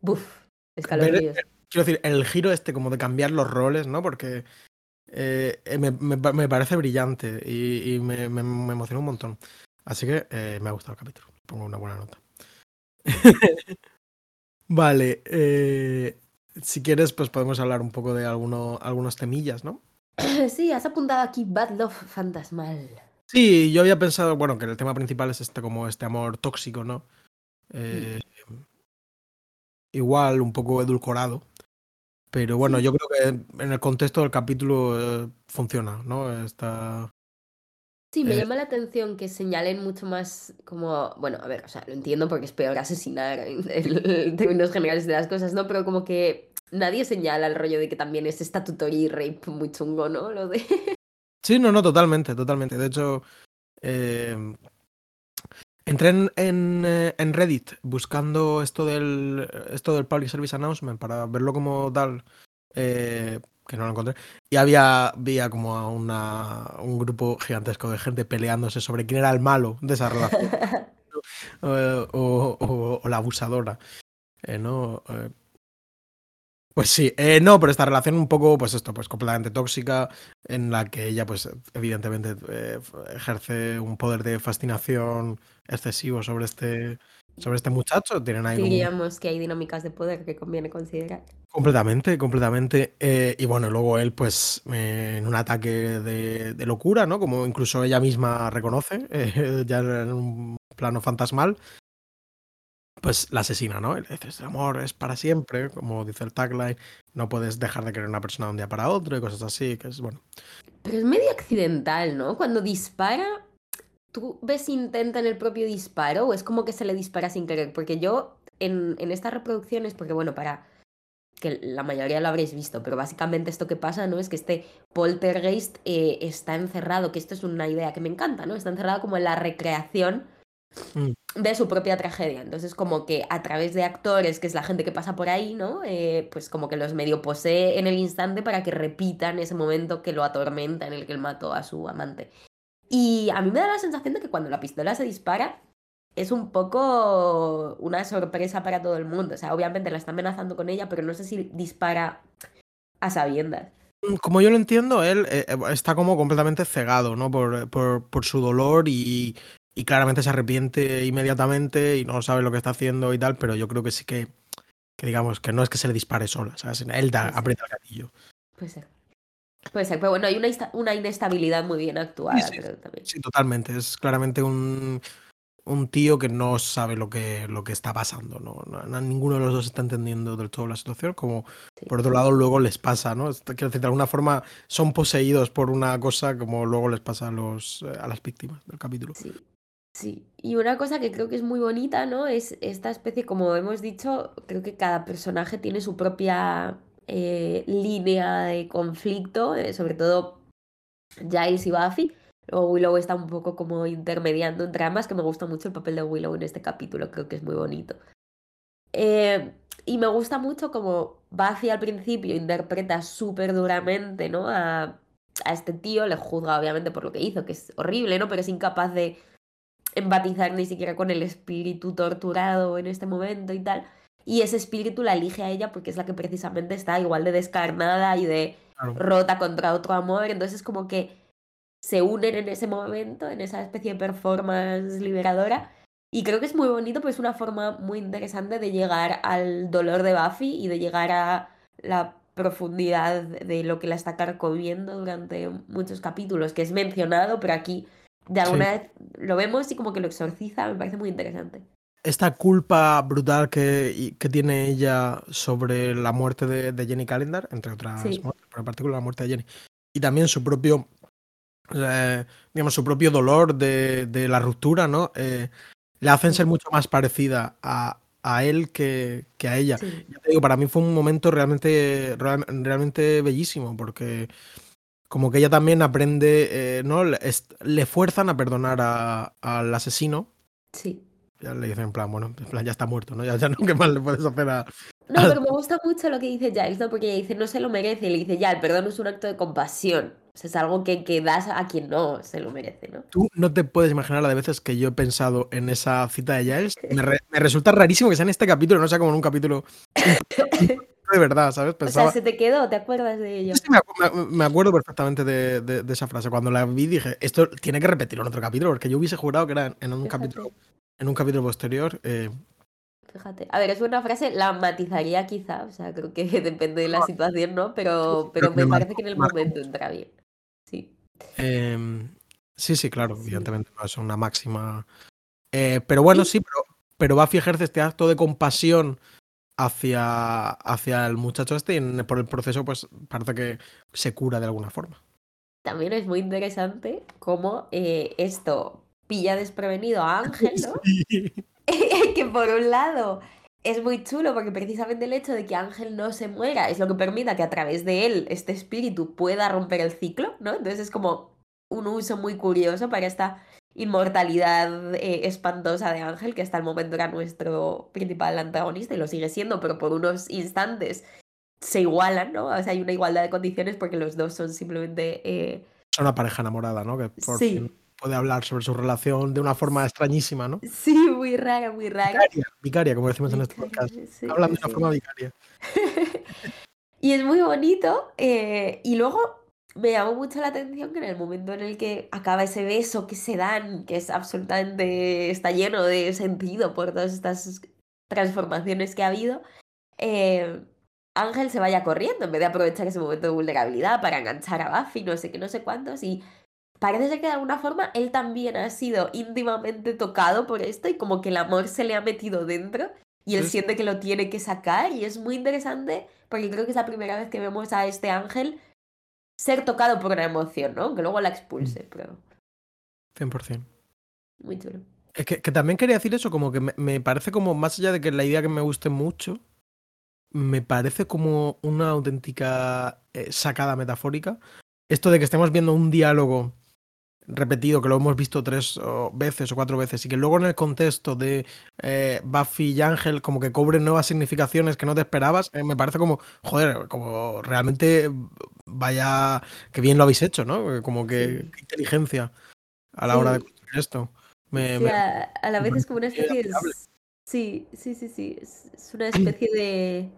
buf, escalofríos. Quiero decir, el giro este como de cambiar los roles, ¿no? Porque eh, eh, me, me, parece brillante y, me, me, emociona un montón. Así que eh, me ha gustado el capítulo. Pongo una buena nota. vale. si quieres, pues podemos hablar un poco de alguno, algunos temillas, ¿no? Sí, has apuntado aquí Bad Love Fantasmal. Sí, yo había pensado, bueno, que el tema principal es este como este amor tóxico, ¿no? Mm. Igual, un poco edulcorado. Pero bueno, yo creo que en el contexto del capítulo eh, funciona, ¿no? Está. Sí, me eh llama la atención que señalen mucho más como, bueno, a ver, o sea, lo entiendo porque es peor asesinar en, términos generales de las cosas, ¿no? Pero como que nadie señala el rollo de que también es statutory rape muy chungo, ¿no? Lo de... Sí, no, no, totalmente, totalmente. De hecho, eh, Entré en, eh, en, Reddit buscando esto del, esto del Public Service Announcement para verlo como tal, eh, que no lo encontré. Y había, había como una, un grupo gigantesco de gente peleándose sobre quién era el malo de esa relación. o, o, la abusadora. Eh, ¿no? Pues sí, eh, no, pero esta relación un poco, pues esto, pues completamente tóxica, en la que ella, pues evidentemente eh, ejerce un poder de fascinación excesivo sobre este, sobre este muchacho. Tienen ahí Diríamos que hay dinámicas de poder que conviene considerar. Completamente, completamente. Eh, y bueno, luego él, pues, en un ataque de, de, locura, ¿no? Como incluso ella misma reconoce, ya en un plano fantasmal, pues la asesina, ¿no? Le dices, amor es para siempre, como dice el tagline, no puedes dejar de querer a una persona de un día para otro y cosas así, que es bueno. Pero es medio accidental, ¿no? Cuando dispara, ¿tú ves si intenta en el propio disparo o es como que se le dispara sin querer? Porque yo en, en estas reproducciones, porque bueno, para que la mayoría lo habréis visto, pero básicamente esto que pasa, ¿no? Es que este poltergeist eh, está encerrado, que esto es una idea que me encanta, ¿no? Está encerrado como en la recreación. De su propia tragedia. Entonces, como que a través de actores, que es la gente que pasa por ahí, ¿no? Eh, pues como que los medio posee en el instante para que repitan ese momento que lo atormenta en el que él mató a su amante. Y a mí me da la sensación de que cuando la pistola se dispara, es un poco una sorpresa para todo el mundo. O sea, obviamente la está amenazando con ella, pero no sé si dispara a sabiendas. Mm, como yo lo entiendo, él eh, eh, está como completamente cegado, ¿no? Por, por, por, su dolor y y claramente se arrepiente inmediatamente y no sabe lo que está haciendo y tal, pero yo creo que sí que, que digamos, que no es que se le dispare sola, ¿sabes? Él da, aprieta el gatillo. Puede ser. Puede ser, pero bueno, hay una, una inestabilidad muy bien actuada. Sí, sí, totalmente. Es claramente un, un tío que no sabe lo que, lo que está pasando, ¿no? Ninguno de los dos está entendiendo del todo la situación, como por otro lado luego les pasa, ¿no? Quiero decir, de alguna forma son poseídos por una cosa como luego les pasa a, los, eh, a las víctimas del capítulo. Sí. Sí, y una cosa que creo que es muy bonita, ¿no? Es esta especie, como hemos dicho, creo que cada personaje tiene su propia eh, línea de conflicto, eh, sobre todo Giles y Buffy. Luego Willow está un poco como intermediando entre ambas, que me gusta mucho el papel de Willow en este capítulo, creo que es muy bonito. Eh, y me gusta mucho como Buffy al principio interpreta súper duramente, ¿no? A, a este tío, le juzga obviamente por lo que hizo, que es horrible, ¿no? Pero es incapaz de empatizar ni siquiera con el espíritu torturado en este momento y tal. Y ese espíritu la elige a ella porque es la que precisamente está igual de descarnada y de rota contra otro amor. Entonces es como que se unen en ese momento, en esa especie de performance liberadora. Y creo que es muy bonito, pues es una forma muy interesante de llegar al dolor de Buffy y de llegar a la profundidad de lo que la está carcomiendo durante muchos capítulos, que es mencionado, pero aquí de alguna vez lo vemos y como que lo exorciza, me parece muy interesante. Esta culpa brutal que, que tiene ella sobre la muerte de, Jenny Calendar, entre otras muertes, pero en particular la muerte de Jenny, y también su propio, eh, digamos, su propio dolor de, la ruptura, ¿no? Eh, le hacen ser mucho más parecida a, él que, a ella. digo, para mí fue un momento realmente, realmente bellísimo, porque como que ella también aprende, eh, ¿no? Le, fuerzan a perdonar al asesino. Sí. Ya le dicen en plan, bueno, en plan, ya está muerto, ¿no? Ya, ya no, ¿qué más le puedes hacer a...? No, pero me gusta mucho lo que dice Giles, ¿no? Porque ella dice, no se lo merece. Y le dice, ya, el perdón es un acto de compasión. O sea, es algo que, que das a quien no se lo merece, ¿no? Tú no te puedes imaginar la de veces que yo he pensado en esa cita de Giles. Me, me resulta rarísimo que sea en este capítulo, no sea como en un capítulo de verdad, ¿sabes? O sea, se te quedó, ¿te acuerdas de ello? Sí, me, acuerdo perfectamente de, esa frase. Cuando la vi dije, esto tiene que repetirlo en otro capítulo, porque yo hubiese jurado que era en, un capítulo en un capítulo posterior. Eh. Fíjate. A ver, es una frase, la matizaría quizá, o sea, creo que depende de la situación, ¿no? Pero, pero me parece que en el momento entra bien. Sí. Em, sí, sí, claro, evidentemente no es una máxima. Eh, pero bueno, sí, pero, pero Buffy ejerce este acto de compasión hacia, hacia el muchacho este y por el proceso pues parece que se cura de alguna forma. También es muy interesante cómo eh, esto pilla desprevenido a Ángel, ¿no? que por un lado es muy chulo porque precisamente el hecho de que Ángel no se muera es lo que permite que a través de él este espíritu pueda romper el ciclo, ¿no? Entonces es como un uso muy curioso para esta inmortalidad eh, espantosa de Ángel, que hasta el momento era nuestro principal antagonista y lo sigue siendo, pero por unos instantes se igualan, ¿no? O sea, hay una igualdad de condiciones porque los dos son simplemente... Eh... Son una pareja enamorada, ¿no? Que por fin puede hablar sobre su relación de una forma extrañísima, ¿no? Sí, muy rara, muy rara. Vicaria, vicaria como decimos en este podcast. Hablando de una forma vicaria. y es muy bonito. Eh, y luego me llamó mucho la atención que en el momento en el que acaba ese beso que se dan, que es absolutamente, está lleno de sentido por todas estas transformaciones que ha habido, eh, Ángel se vaya corriendo en vez de aprovechar ese momento de vulnerabilidad para enganchar a Buffy, no sé qué, no sé cuántos, y parece ser que de alguna forma él también ha sido íntimamente tocado por esto y como que el amor se le ha metido dentro y él siente que lo tiene que sacar y es muy interesante porque creo que es la primera vez que vemos a este ángel ser tocado por una emoción, ¿no? Que luego la expulse, mm. pero... 100%. Muy chulo. Es que, también quería decir eso, como que me, parece como, más allá de que la idea que me guste mucho, me parece como una auténtica eh, sacada metafórica. Esto de que estemos viendo un diálogo repetido, que lo hemos visto tres veces o cuatro veces, y que luego en el contexto de eh, Buffy y Ángel como que cobren nuevas significaciones que no te esperabas, eh, me parece como, joder, como realmente vaya, que bien lo habéis hecho, ¿no? Como que inteligencia a la hora de construir esto. a, la vez es como una especie de... Sí, sí, sí, sí, es una especie de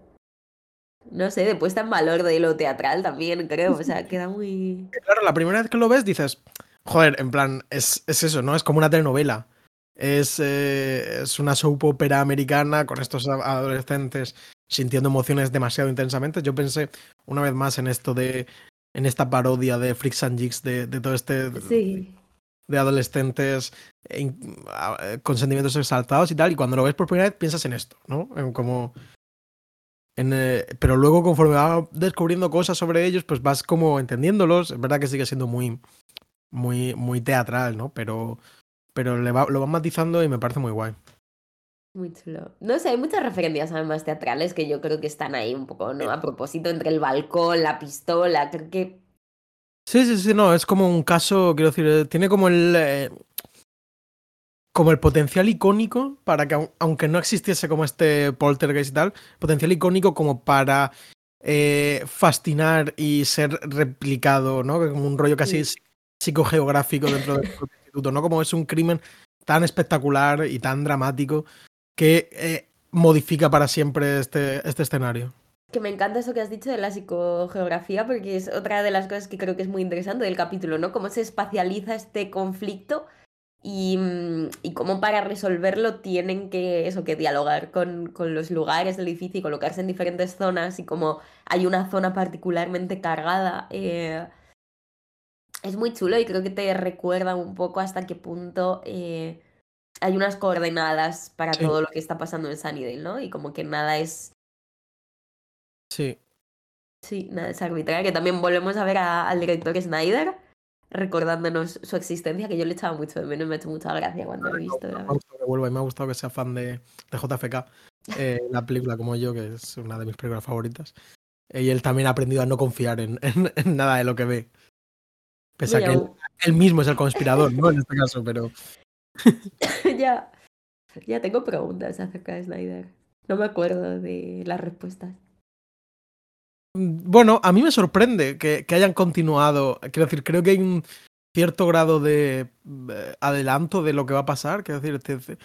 no sé, de puesta en valor de lo teatral también, creo. O sea, queda muy. Claro, la primera vez que lo ves dices, Joder, en plan, es, eso, ¿no? Es como una telenovela. Es, eh, es una soap opera americana con estos adolescentes sintiendo emociones demasiado intensamente. Yo pensé una vez más en esto de. en esta parodia de Freaks and Jigs de, todo este. De adolescentes con sentimientos exaltados y tal. Y cuando lo ves por primera vez piensas en esto, ¿no? como. En, eh, pero luego, conforme vas descubriendo cosas sobre ellos, pues vas como entendiéndolos. Es verdad que sigue siendo muy muy, muy teatral, ¿no? Pero, pero le va, lo van matizando y me parece muy guay. Muy chulo. No sé, hay muchas referencias además teatrales que yo creo que están ahí un poco, ¿no? A propósito, entre el balcón, la pistola, creo que... Sí, sí, sí, no, es como un caso, quiero decir, eh, tiene como el... Eh, como el potencial icónico para que, aunque no existiese como este poltergeist y tal, potencial icónico como para eh, fascinar y ser replicado, ¿no? Como un rollo casi psicogeográfico dentro del instituto, ¿no? Como es un crimen tan espectacular y tan dramático que eh, modifica para siempre este, este escenario. Que me encanta eso que has dicho de la psicogeografía, porque es otra de las cosas que creo que es muy interesante del capítulo, ¿no? Cómo se espacializa este conflicto y, mm, cómo para resolverlo tienen que, eso, que dialogar con, con, los lugares del edificio y colocarse en diferentes zonas y como hay una zona particularmente cargada. Eh, es muy chulo y creo que te recuerda un poco hasta qué punto eh, hay unas coordenadas para Sí. todo lo que está pasando en Sunnydale, ¿no? Y como que nada es, Sí. sí, nada es arbitrario. Que también volvemos a ver a- al director Snyder recordándonos su existencia, que yo le echaba mucho de menos, me ha hecho mucha gracia cuando lo he visto. Me ha verdad. gustado que vuelva y me ha gustado que sea fan de, de JFK, eh, la película como yo, que es una de mis películas favoritas. Eh, Y él también ha aprendido a no confiar en, en- en nada de lo que ve. Pese a que él, él mismo es el conspirador, ¿no? En este caso, pero ya, ya tengo preguntas acerca de Snyder. No me acuerdo de las respuestas. Mm, Bueno, a mí me sorprende que, que hayan continuado. Quiero decir, creo que hay un cierto grado de eh, adelanto de lo que va a pasar, quiero decir, te- te-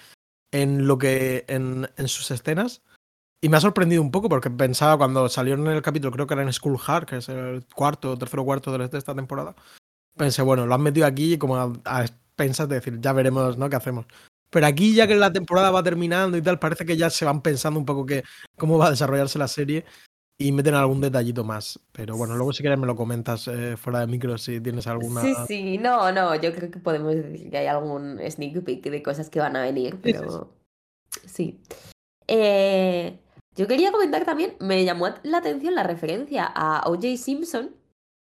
en lo que. en, en sus escenas. Y me ha sorprendido un poco porque pensaba cuando salieron en el capítulo, creo que era en School Hard, que es el cuarto tercero cuarto de esta temporada. Pensé, bueno, lo han metido aquí como a, a expensas de decir, ya veremos, ¿no? ¿Qué hacemos? Pero aquí, ya que la temporada va terminando y tal, parece que ya se van pensando un poco que cómo va a desarrollarse la serie y meten algún detallito más. Pero bueno, luego si quieres me lo comentas eh, fuera de micro si tienes alguna. Sí, sí, no, no, yo creo que podemos decir que hay algún sneak peek de cosas que van a venir, pero sí. Eh, yo quería comentar también, me llamó la atención la referencia a O.J. Simpson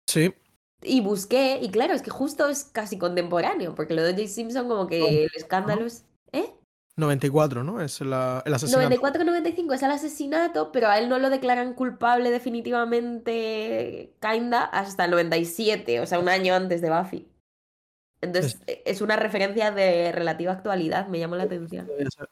Sí, y busqué, y claro, es que justo es casi contemporáneo, porque lo de O.J. Simpson como que el escándalo es... ¿Eh? 94, ¿no? Es la- el asesinato. 94-95 es el asesinato, pero a él no lo declaran culpable definitivamente, kinda, hasta el 97, o sea, un año antes de Buffy. Entonces, e- es una referencia de relativa actualidad, me llamó la atención.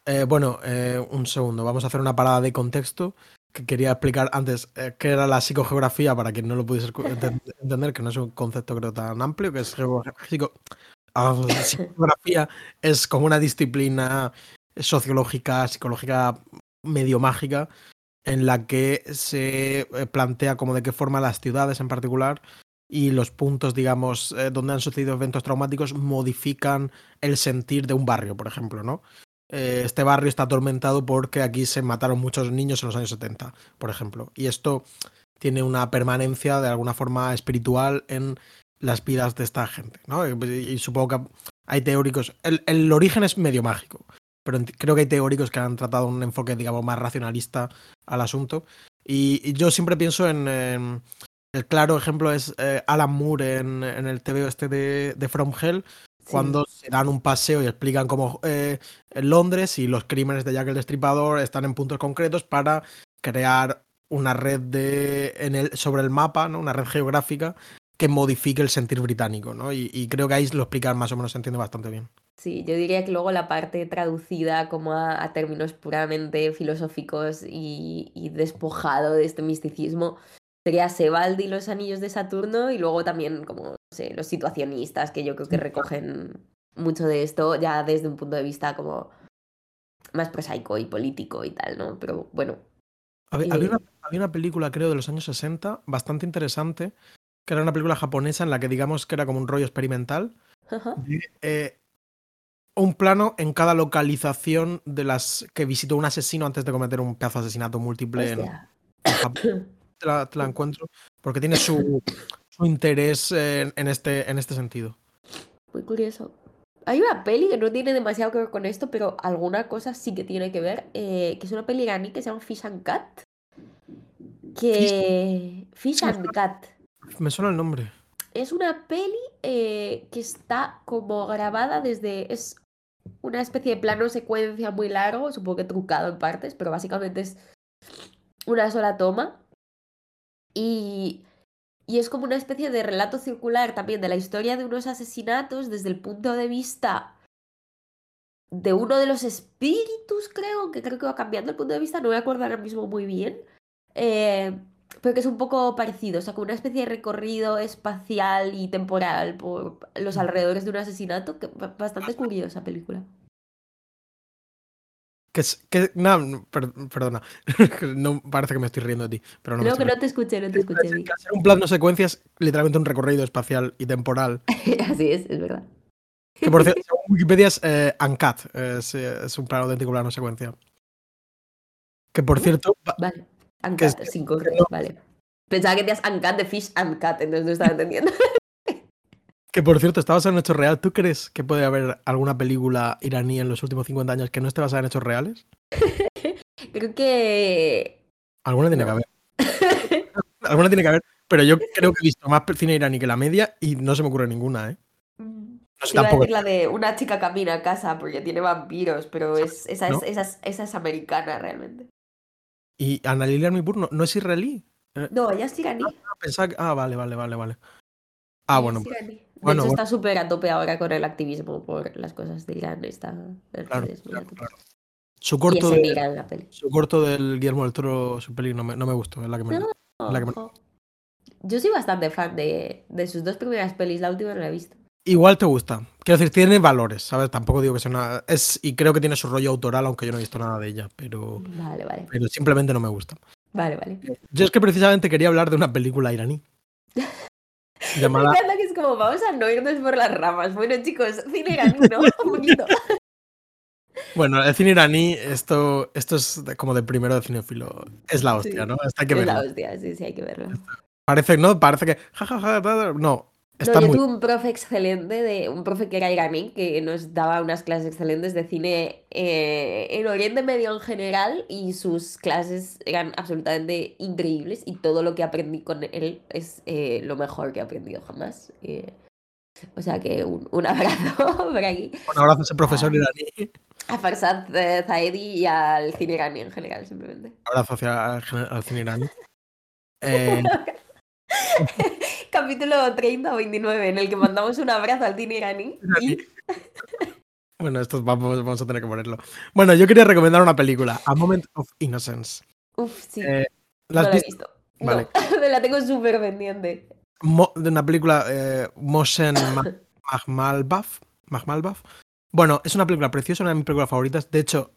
Eh, bueno, eh, un segundo, vamos a hacer una parada de contexto que quería explicar antes eh, qué era la psicogeografía para quien no lo pudiese entender, que no es un concepto creo tan amplio, que es psico- ah, psicogeografía es como una disciplina sociológica, psicológica medio mágica en la que se eh, plantea como de qué forma las ciudades en particular y los puntos, digamos, eh, donde han sucedido eventos traumáticos modifican el sentir de un barrio, por ejemplo, ¿no? Eh, este barrio está atormentado porque aquí se mataron muchos niños en los años 70, por ejemplo. Y esto tiene una permanencia de alguna forma espiritual en las vidas de esta gente, ¿no? Y, y supongo que hay teóricos. El, origen es medio mágico, pero creo que hay teóricos que han tratado un enfoque, digamos, más racionalista al asunto. Y, yo siempre pienso en. el claro ejemplo es eh, Alan Moore en, el TV este de From Hell, Sí. cuando se dan un paseo y explican cómo eh, en Londres y los crímenes de Jack el Destripador están en puntos concretos para crear una red de en el, sobre el mapa, ¿no? una red geográfica que modifique el sentir británico, ¿no? Y, y creo que ahí lo explican más o menos, se entiende bastante bien. Sí, yo diría que luego la parte traducida como a, a términos puramente filosóficos y, y despojado de este misticismo sería Sebald y los anillos de Saturno y luego también como, no sé, los situacionistas que yo creo que recogen mucho de esto ya desde un punto de vista como más prosaico y político y tal, ¿no? Pero bueno, Había, había una, había una película, creo, de los años 60, bastante interesante, que era una película japonesa en la que digamos que era como un rollo experimental. ajá, de, eh, un plano en cada localización de las que visitó un asesino antes de cometer un pedazo de asesinato múltiple en Japón. Te la, te la encuentro porque tiene su, su interés en, en este, en este sentido. Muy curioso. Hay una peli que no tiene demasiado que ver con esto, pero alguna cosa sí que tiene que ver, eh, que es una peli iraní que se llama Fish and Cat. Que... Fish and Cat. Me suena el nombre. Es una peli eh, que está como grabada desde... Es una especie de plano secuencia muy largo, supongo que trucado en partes, pero básicamente es una sola toma. Y, y es como una especie de relato circular también de la historia de unos asesinatos desde el punto de vista de uno de los espíritus, creo, que creo que va cambiando el punto de vista, no me acuerdo ahora mismo muy bien. Eh, pero que es un poco parecido, o sea, como una especie de recorrido espacial y temporal por los alrededores de un asesinato, que ba- bastante curiosa película. Que es, que, no, per- perdona. no parece que me estoy riendo de ti, pero no me Creo que no te escuché, no te escuché. Que hacer un plano secuencia es literalmente un recorrido espacial y temporal. Así es, es verdad. Que por cierto, según Wikipedia es eh, uncut, es, es un plano auténtico plano secuencia. Que por cierto, va- Vale. Uncut, sin correr, vale. Pensaba que tenías uncut de fish and cat, entonces no estaba entendiendo. Que por cierto, está basado en hechos reales. ¿Tú crees que puede haber alguna película iraní en los últimos 50 años que no esté basada en hechos reales? Creo que. Alguna tiene que haber. alguna tiene que haber. Pero yo creo que he visto más cine iraní que la media y no se me ocurre ninguna, ¿eh? Mm, No sé Iba a tampoco. decir la de una chica camina a casa porque tiene vampiros, pero es, esa, ¿No? es, esa, es, esa es americana realmente. Y Ana Lilia Armipur no, no es israelí. No, ella es iraní. Ah, pensaba que- ah, vale, vale, vale, vale. Ah, bueno, es pues, bueno, hecho, bueno. está súper a tope ahora con el activismo por las cosas de Irán. Está claro, es muy claro, a tope. claro. Su corto, es en de, Irán la peli. su corto del Guillermo del Toro, su peli, no me, no me gustó. Es la que me, No. la que me-. Yo soy bastante fan de, de sus dos primeras pelis. La última no la he visto. Igual te gusta. Quiero decir, tiene valores, ¿sabes? Tampoco digo que sea una. Es, y creo que tiene su rollo autoral, aunque yo no he visto nada de ella, pero, Vale, vale. pero simplemente no me gusta. Vale, vale. Yo es que precisamente quería hablar de una película iraní. Me llamada. encanta que es como, vamos a no irnos por las ramas. Bueno, chicos, cine iraní, ¿no? Poquito. Bueno, el cine iraní, esto, esto es como de primero de cinefilo. Es la hostia, Sí. ¿no? Esta hay que Es la verlo. hostia, sí, sí, hay que verlo. Parece, ¿no? Parece que. Ja, ja, ja, no. Está No, yo muy. tuve un profe excelente, de, un profe que era iraní, que nos daba unas clases excelentes de cine eh, en Oriente Medio en general y sus clases eran absolutamente increíbles y todo lo que aprendí con él es eh, lo mejor que he aprendido jamás. eh. o sea que un, un abrazo por aquí Un abrazo a ese profesor Ah. iraní. a Farsad Zaedi y al cine iraní en general, simplemente. Un abrazo hacia al cine iraní. Capítulo 30 o 29 en el que mandamos un abrazo al cine iraní y... bueno, esto vamos, vamos a tener que ponerlo. Bueno, yo quería recomendar una película, A Moment of Innocence. Uf, sí. Eh, No ¿La has la he visto? visto. Vale. No, me la tengo súper pendiente. Mo- de una película eh, Mohsen Ma- Mahmalbaf. Mahmalbaf. Bueno, es una película preciosa, una de mis películas favoritas. De hecho,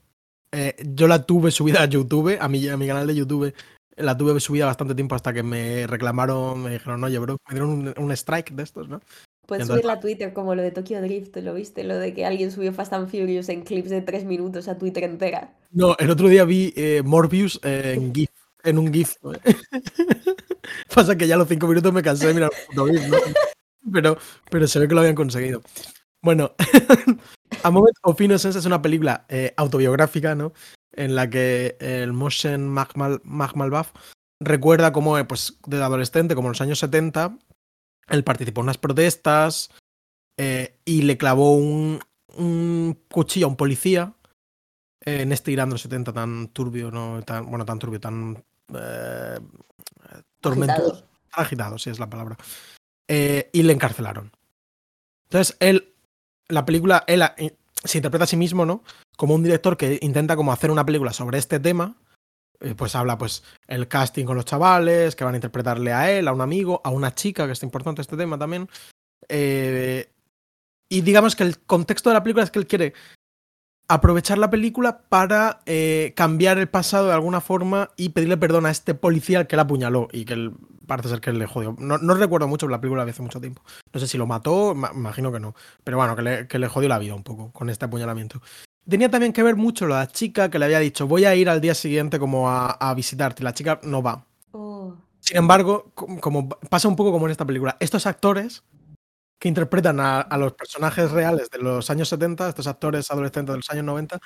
eh, yo la tuve subida a YouTube, a mi, a mi canal de YouTube. La tuve subida bastante tiempo hasta que me reclamaron, me dijeron, oye, bro, me dieron un, un strike de estos, ¿no? Puedes Entonces- subirla a Twitter como lo de Tokyo Drift, ¿lo viste? Lo de que alguien subió Fast and Furious en clips de tres minutos a Twitter entera. No, el otro día vi eh, Morbius eh, en GIF, en un GIF. Pasa que ya a los cinco minutos me cansé de mirar un puto GIF, ¿no? Pero, pero se ve que lo habían conseguido. Bueno, A Moment of Innocence es una película eh, autobiográfica, ¿no? En la que el Mohsen Mahmal, Mahmalbaf recuerda cómo, eh, pues, de adolescente, como en los años 70, él participó en unas protestas eh, y le clavó un, un cuchillo a un policía eh, en este Irán de los 70 tan turbio, no tan, bueno, tan turbio, tan eh, tormentoso, Agitado. agitado, sí es la palabra. Y le encarcelaron. Entonces, él, la película, él se interpreta a sí mismo, ¿no? Como un director que intenta como hacer una película sobre este tema. Eh, pues habla, pues, el casting con los chavales, que van a interpretarle a él, a un amigo, a una chica, que es importante este tema también. Eh, y digamos que el contexto de la película es que él quiere aprovechar la película para eh, cambiar el pasado de alguna forma y pedirle perdón a este policía al que la apuñaló y que él, parece ser que le jodió. No, no recuerdo mucho, la película la vi hace mucho tiempo. No sé si lo mató, ma- imagino que no. Pero bueno, que le, que le jodió la vida un poco con este apuñalamiento. Tenía también que ver mucho la chica que le había dicho, voy a ir al día siguiente como a, a visitarte. La chica no va. Oh, Sin embargo, co- como pasa un poco como en esta película, estos actores que interpretan a, a los personajes reales de los años 70, estos actores adolescentes de los años 90,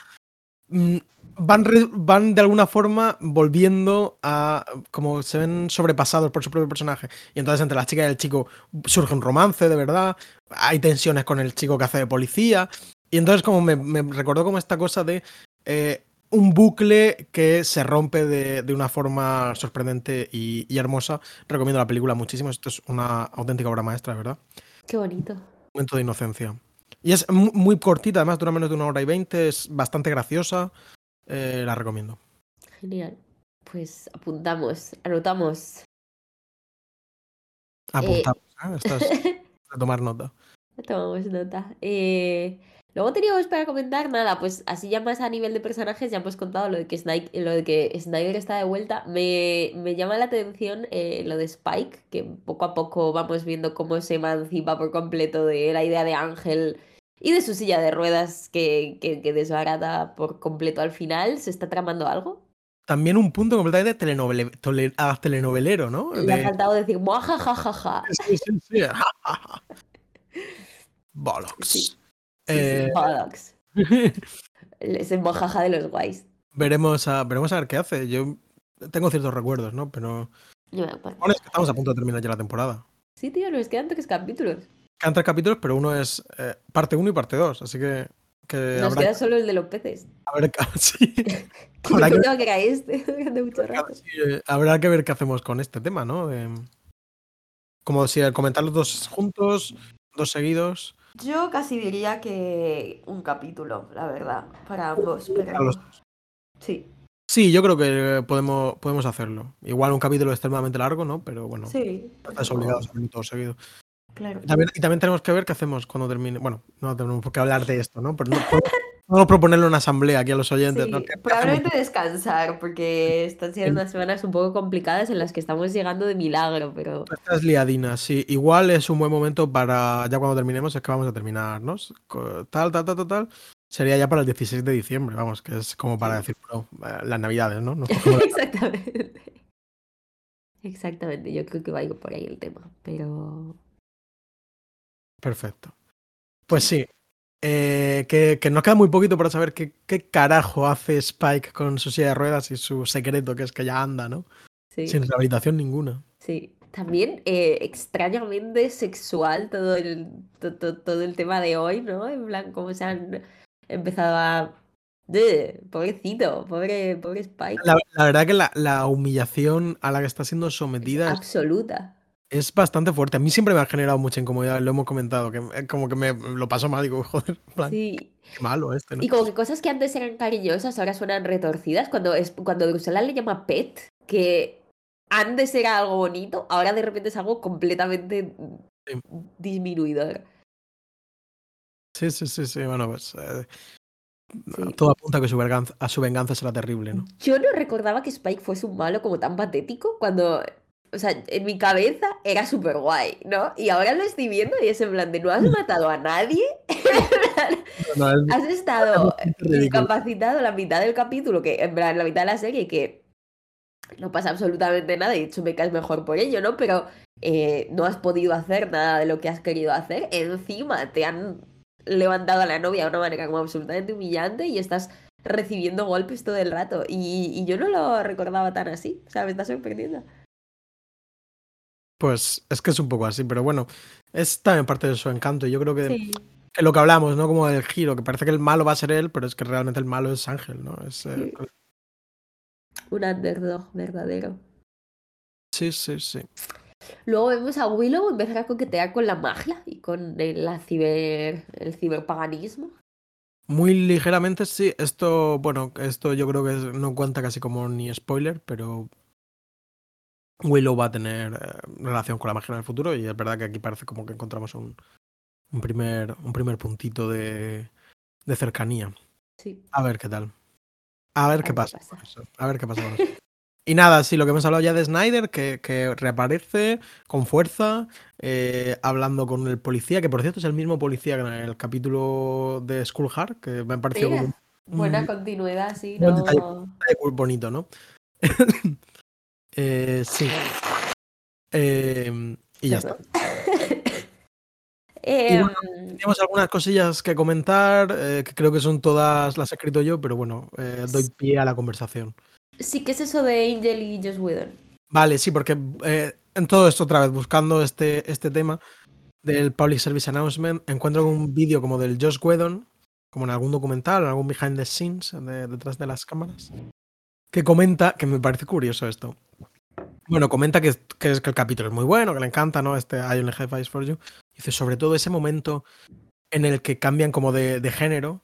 mm, van, re- van de alguna forma volviendo a como se ven sobrepasados por su propio personaje. Y entonces entre la chica y el chico surge un romance de verdad, hay tensiones con el chico que hace de policía. Y entonces como me, me recordó como esta cosa de eh, un bucle que se rompe de, de una forma sorprendente y, y hermosa. Recomiendo la película muchísimo. Esto es una auténtica obra maestra, ¿verdad? qué bonito. Momento de inocencia. Y es mu- muy cortita, además dura menos de una hora y veinte, es bastante graciosa. Eh, la recomiendo. Genial. Pues apuntamos, anotamos. Apuntamos, ¿eh? Esto es de tomar nota. Tomamos nota. Eh, luego teníamos para comentar nada, pues así ya más a nivel de personajes, ya hemos contado lo de que Snyder, lo de que Snyder está de vuelta. Me, me llama la atención eh, lo de Spike, que poco a poco vamos viendo cómo se emancipa por completo de la idea de Ángel y de su silla de ruedas que, que, que desbarata por completo al final. ¿Se está tramando algo? También un punto completamente tole- ah, telenovelero, ¿no? Le ha faltado decir, muajajajaja. Sí, sí, sí. Bollocks. Sí. Eh, bollocks. Es el mojaja de los guays. veremos, a, veremos a ver qué hace. Yo tengo ciertos recuerdos, ¿no? Pero Yo me acuerdo. bueno, es que estamos a punto de terminar ya la temporada. Sí, tío, nos quedan tres capítulos. Quedan tres capítulos, pero uno es eh, parte 1 y parte 2, así que, que Nos habrá, queda solo el de los peces. a ver, sí, Habrá que- que este mucho rato. sí, eh, habrá que ver qué hacemos con este tema, ¿no? De- como si al comentar los dos juntos, dos seguidos. Yo casi diría que un capítulo, la verdad, para ambos. para Pero... Sí, Sí, yo creo que podemos, podemos hacerlo. Igual un capítulo extremadamente largo, ¿no? Pero bueno, sí. estás obligado a hacerlo todo seguido. Claro. Y también, y también tenemos que ver qué hacemos cuando termine. Bueno, no tenemos por qué hablar de esto, ¿no? Pero no podemos, podemos proponerle una asamblea aquí a los oyentes, Sí, probablemente descansar, porque están siendo unas semanas un poco complicadas en las que estamos llegando de milagro, pero Estas liadinas, sí. Igual es un buen momento para, ya cuando terminemos, es que vamos a terminar, ¿no? Co- Tal, tal, tal, tal, tal. Sería ya para el 16 de diciembre, vamos, que es como para decir, bueno, eh, las navidades, ¿no? Nos exactamente. Exactamente, yo creo que va a ir por ahí el tema, pero Perfecto. Pues sí. Eh, que, que nos queda muy poquito para saber qué, qué carajo hace Spike con su silla de ruedas y su secreto, que es que ya anda, ¿no? sí. Sin rehabilitación ninguna. Sí, también eh, extrañamente sexual todo el, to- to- todo el tema de hoy, ¿no? En plan, cómo se han empezado a... ¡Ugh! pobrecito, pobre, pobre Spike. La, la verdad que la, la humillación a la que está siendo sometida es, Absoluta. Es bastante fuerte. A mí siempre me ha generado mucha incomodidad, lo hemos comentado, que eh, como que me lo paso mal, digo, joder, plan, Sí. qué malo este, ¿no? Y como que cosas que antes eran cariñosas ahora suenan retorcidas. Cuando, es, cuando Drusela le llama pet, que antes era algo bonito, ahora de repente es algo completamente Sí. disminuidor. Sí, sí, sí, sí, bueno, pues eh, Sí. todo apunta a que su venganza, a su venganza será terrible, ¿no? Yo no recordaba que Spike fuese un malo como tan patético cuando, o sea, en mi cabeza era súper guay, ¿no? Y ahora lo estoy viendo y es en plan de, ¿no has matado a nadie? No, es- Has estado incapacitado la mitad del capítulo, que en plan, la mitad de la serie, que no pasa absolutamente nada y de hecho me caes mejor por ello, ¿no? Pero eh, no has podido hacer nada de lo que has querido hacer. Encima te han levantado a la novia de una manera como absolutamente humillante y estás recibiendo golpes todo el rato. Y, y yo no lo recordaba tan así. O sea, me está sorprendiendo. Pues es que es un poco así, pero bueno, es también parte de su encanto. y Yo creo que, Sí. que lo que hablamos, ¿no? Como del giro, que parece que el malo va a ser él, pero es que realmente el malo es Ángel, ¿no? Es, eh, Un underdog verdadero. sí, sí, sí. Luego vemos a Willow empezar a coquetear con la magia y con el, la ciber, el ciberpaganismo. Muy ligeramente, sí. Esto, bueno, esto yo creo que no cuenta casi como ni spoiler, pero Willow va a tener eh, relación con la magia en el futuro y es verdad que aquí parece como que encontramos un, un primer, un primer puntito de, de cercanía. Sí. A ver qué tal. A ver qué ver qué pasa. A ver qué pasa. con eso. Y nada, sí, lo que hemos hablado ya de Snyder, que, que reaparece con fuerza, eh, hablando con el policía, que por cierto es el mismo policía que en el capítulo de Skull Heart, que me ha parecido un Buena un continuidad, sí, buen no. detalle. detalle muy bonito, ¿no? Eh, sí. Eh, y ya está. Bueno, Tenemos algunas cosillas que comentar, eh, que creo que son todas las he escrito yo, pero bueno, eh, doy pie a la conversación. sí, ¿qué es eso de Angel y Josh Whedon? Vale, sí, porque eh, en todo esto otra vez, buscando este, este tema del Public Service Announcement, encuentro un vídeo como del Josh Whedon, como en algún documental, en algún behind the scenes, de- detrás de las cámaras, que comenta, que me parece curioso esto. Bueno, comenta que, que es que el capítulo es muy bueno, que le encanta, ¿no? Este I Only Have Eyes for You. Dice, sobre todo ese momento en el que cambian como de, de género.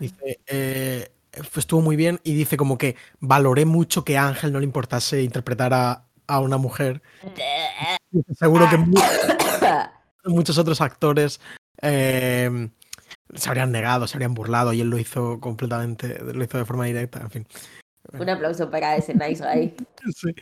Dice, eh, estuvo muy bien y dice como que valoré mucho que a Ángel no le importase interpretar a, a una mujer. Dice, Seguro que mu- muchos otros actores eh, se habrían negado, se habrían burlado y él lo hizo completamente, lo hizo de forma directa, en fin. Un aplauso para ese nice guy. Sí.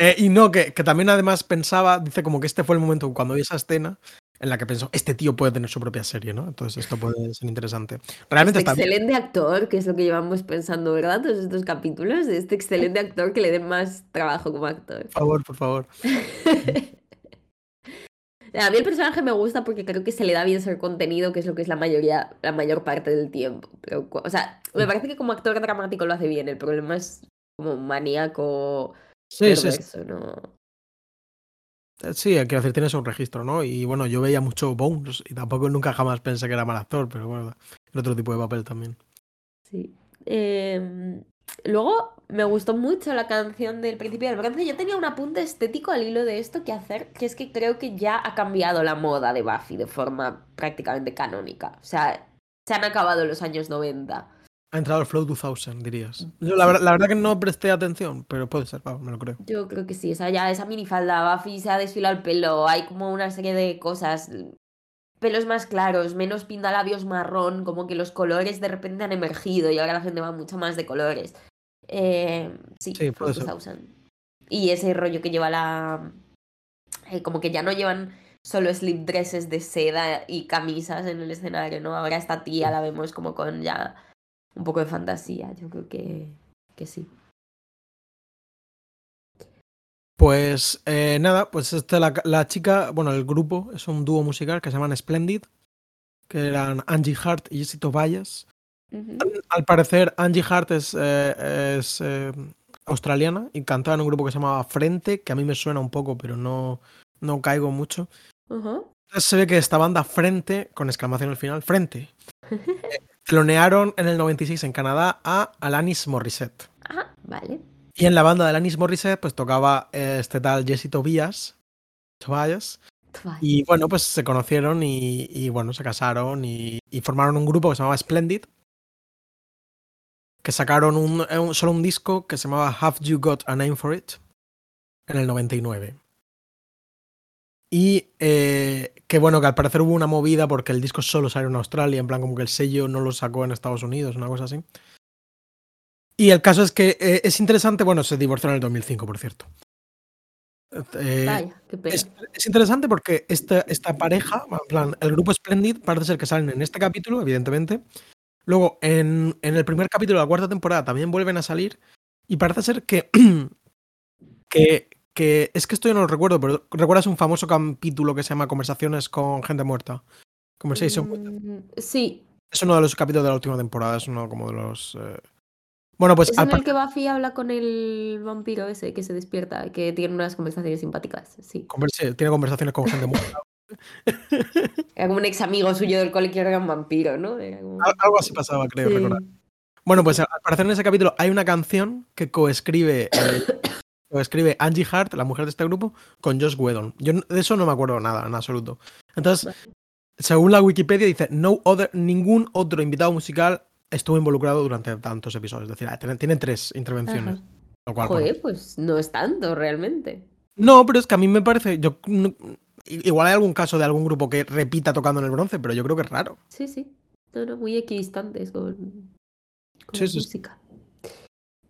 Eh, y no, que, que también además pensaba, dice como que este fue el momento cuando vi esa escena en la que pensó, este tío puede tener su propia serie, ¿no? Entonces esto puede ser interesante. Realmente Este está bien. excelente actor, que es lo que llevamos pensando, ¿verdad? Todos estos capítulos, de este excelente actor que le den más trabajo como actor. Por favor, por favor. A mí el personaje me gusta porque creo que se le da bien ser contenido, que es lo que es la mayoría, la mayor parte del tiempo. Pero, o sea, me parece que como actor dramático lo hace bien. El problema es como maníaco Sí, sí, sí. perverso, ¿no? Eh, Sí, quiero decir, tienes un registro, ¿no? Y bueno, yo veía mucho Bones y tampoco nunca jamás pensé que era mal actor, pero bueno, era otro tipo de papel también. Sí. Em, luego me gustó mucho la canción del principio del bronce. Yo tenía un apunte estético al hilo de esto que hacer, que es que creo que ya ha cambiado la moda de Buffy de forma prácticamente canónica. O sea, se han acabado los años 90. Ha entrado el Flow 2000, dirías. Yo la, la verdad que no presté atención, pero puede ser, me lo creo. Yo creo que sí, o sea, ya esa minifalda, Buffy se ha desfilado el pelo, hay como una serie de cosas, pelos más claros, menos pintalabios marrón, como que los colores de repente han emergido y ahora la gente va mucho más de colores. Eh, sí, Sí, ser. 2000. Y ese rollo que lleva la... eh, como que ya no llevan solo slip dresses de seda y camisas en el escenario, ¿no? Ahora esta tía la vemos como con ya un poco de fantasía, yo creo que, que sí. Pues eh, nada, pues este, la, la chica, bueno, el grupo es un dúo musical que se llaman Splendid, que eran Angie Hart y Jessie Tobias. Al parecer, Angie Hart es, eh, es eh, australiana y cantaba en un grupo que se llamaba Frente, que a mí me suena un poco, pero no, no caigo mucho. Entonces se ve que esta banda Frente, con exclamación al final, Frente, clonearon en el 96 en Canadá a Alanis Morissette. Ah, vale. Y en la banda de Alanis Morissette, pues tocaba eh, este tal Jesse Tobias. Tobias. Y bueno, pues se conocieron y, y, bueno, se casaron y, y formaron un grupo que se llamaba Splendid. Que sacaron un, eh, un- solo un disco que se llamaba Have You Got a Name for It en el 99. Y eh, que bueno, que al parecer hubo una movida porque el disco solo salió en Australia, en plan como que el sello no lo sacó en Estados Unidos, una cosa así. Y el caso es que eh, es interesante, bueno, se divorció en el 2005, por cierto. Eh, Vaya, qué pena. es, es interesante porque esta, esta pareja, en plan, el grupo Splendid parece ser que salen en este capítulo, evidentemente. Luego, en, en el primer capítulo de la cuarta temporada también vuelven a salir. Y parece ser que, que, que. Es que esto yo no lo recuerdo, pero ¿recuerdas un famoso capítulo que se llama Conversaciones con gente muerta? Conversation Mm, sí, Es uno de los capítulos de la última temporada, es uno como de los. eh, Bueno, pues es en el que Buffy habla con el vampiro ese que se despierta, que tiene unas conversaciones simpáticas. Sí. converse- tiene conversaciones con gente muerta. Era como un ex amigo suyo del colegio que era un vampiro, ¿no? Era como- Al- Algo así pasaba, creo, Sí. recordar. Bueno, pues al parecer en ese capítulo hay una canción que coescribe, eh, coescribe Angie Hart, la mujer de este grupo, con Josh Whedon. Yo de eso no me acuerdo nada, en absoluto. Entonces, según la Wikipedia dice, no other, ningún otro invitado musical estuvo involucrado durante tantos episodios. Es decir, ah, tiene, tiene tres intervenciones. Ajá. Lo cual, bueno. Joder, pues no es tanto realmente. No, pero es que a mí me parece. Yo, no- igual hay algún caso de algún grupo que repita tocando en el bronce, pero yo creo que es raro. Sí, sí. No, no, muy equidistantes con, con Sí, la sí, sí. música.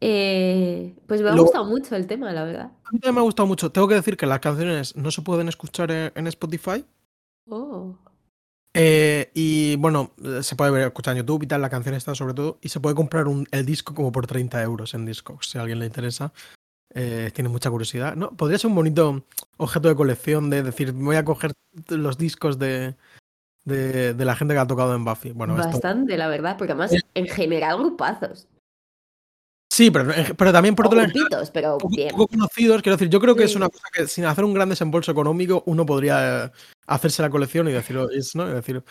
Eh, pues me ha gustado mucho el tema, la verdad. A mí también me ha gustado mucho. Tengo que decir que las canciones no se pueden escuchar en- en Spotify. Oh. Eh, y bueno, se puede ver, escuchar en YouTube y tal, la canción está sobre todo. Y se puede comprar un- el disco como por 30 euros en Discogs, si a alguien le interesa. eh, tiene mucha curiosidad. ¿no? Podría ser un bonito objeto de colección de decir, voy a coger los discos de, de, de la gente que ha tocado en Buffy. Bueno, esto. Bastante, la verdad, porque además en general grupazos. Sí, pero, pero también por otro lado, pero bien. poco conocidos. Quiero decir, yo creo que es una cosa que sin hacer un gran desembolso económico, uno podría eh, hacerse la colección y decirlo, ¿no? Y decir,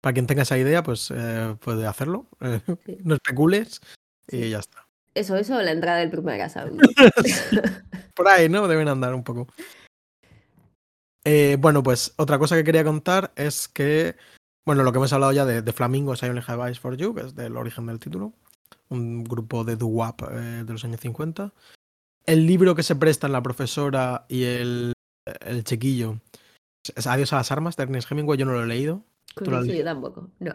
para quien tenga esa idea, pues eh, puede hacerlo. eh, Sí. no especules y ya está. Eso, eso, la entrada del primer asalto. Por ahí, ¿no? Deben andar un poco. Eh, bueno, pues otra cosa que quería contar es que, bueno, lo que hemos hablado ya de, de Flamingos, I Only Have Eyes for You, que es del origen del título, un grupo de doo-wop eh, de los años 50. El libro que se prestan la profesora y el, el chiquillo es Adiós a las armas de Ernest Hemingway, yo no lo he leído. Lo yo tampoco. No.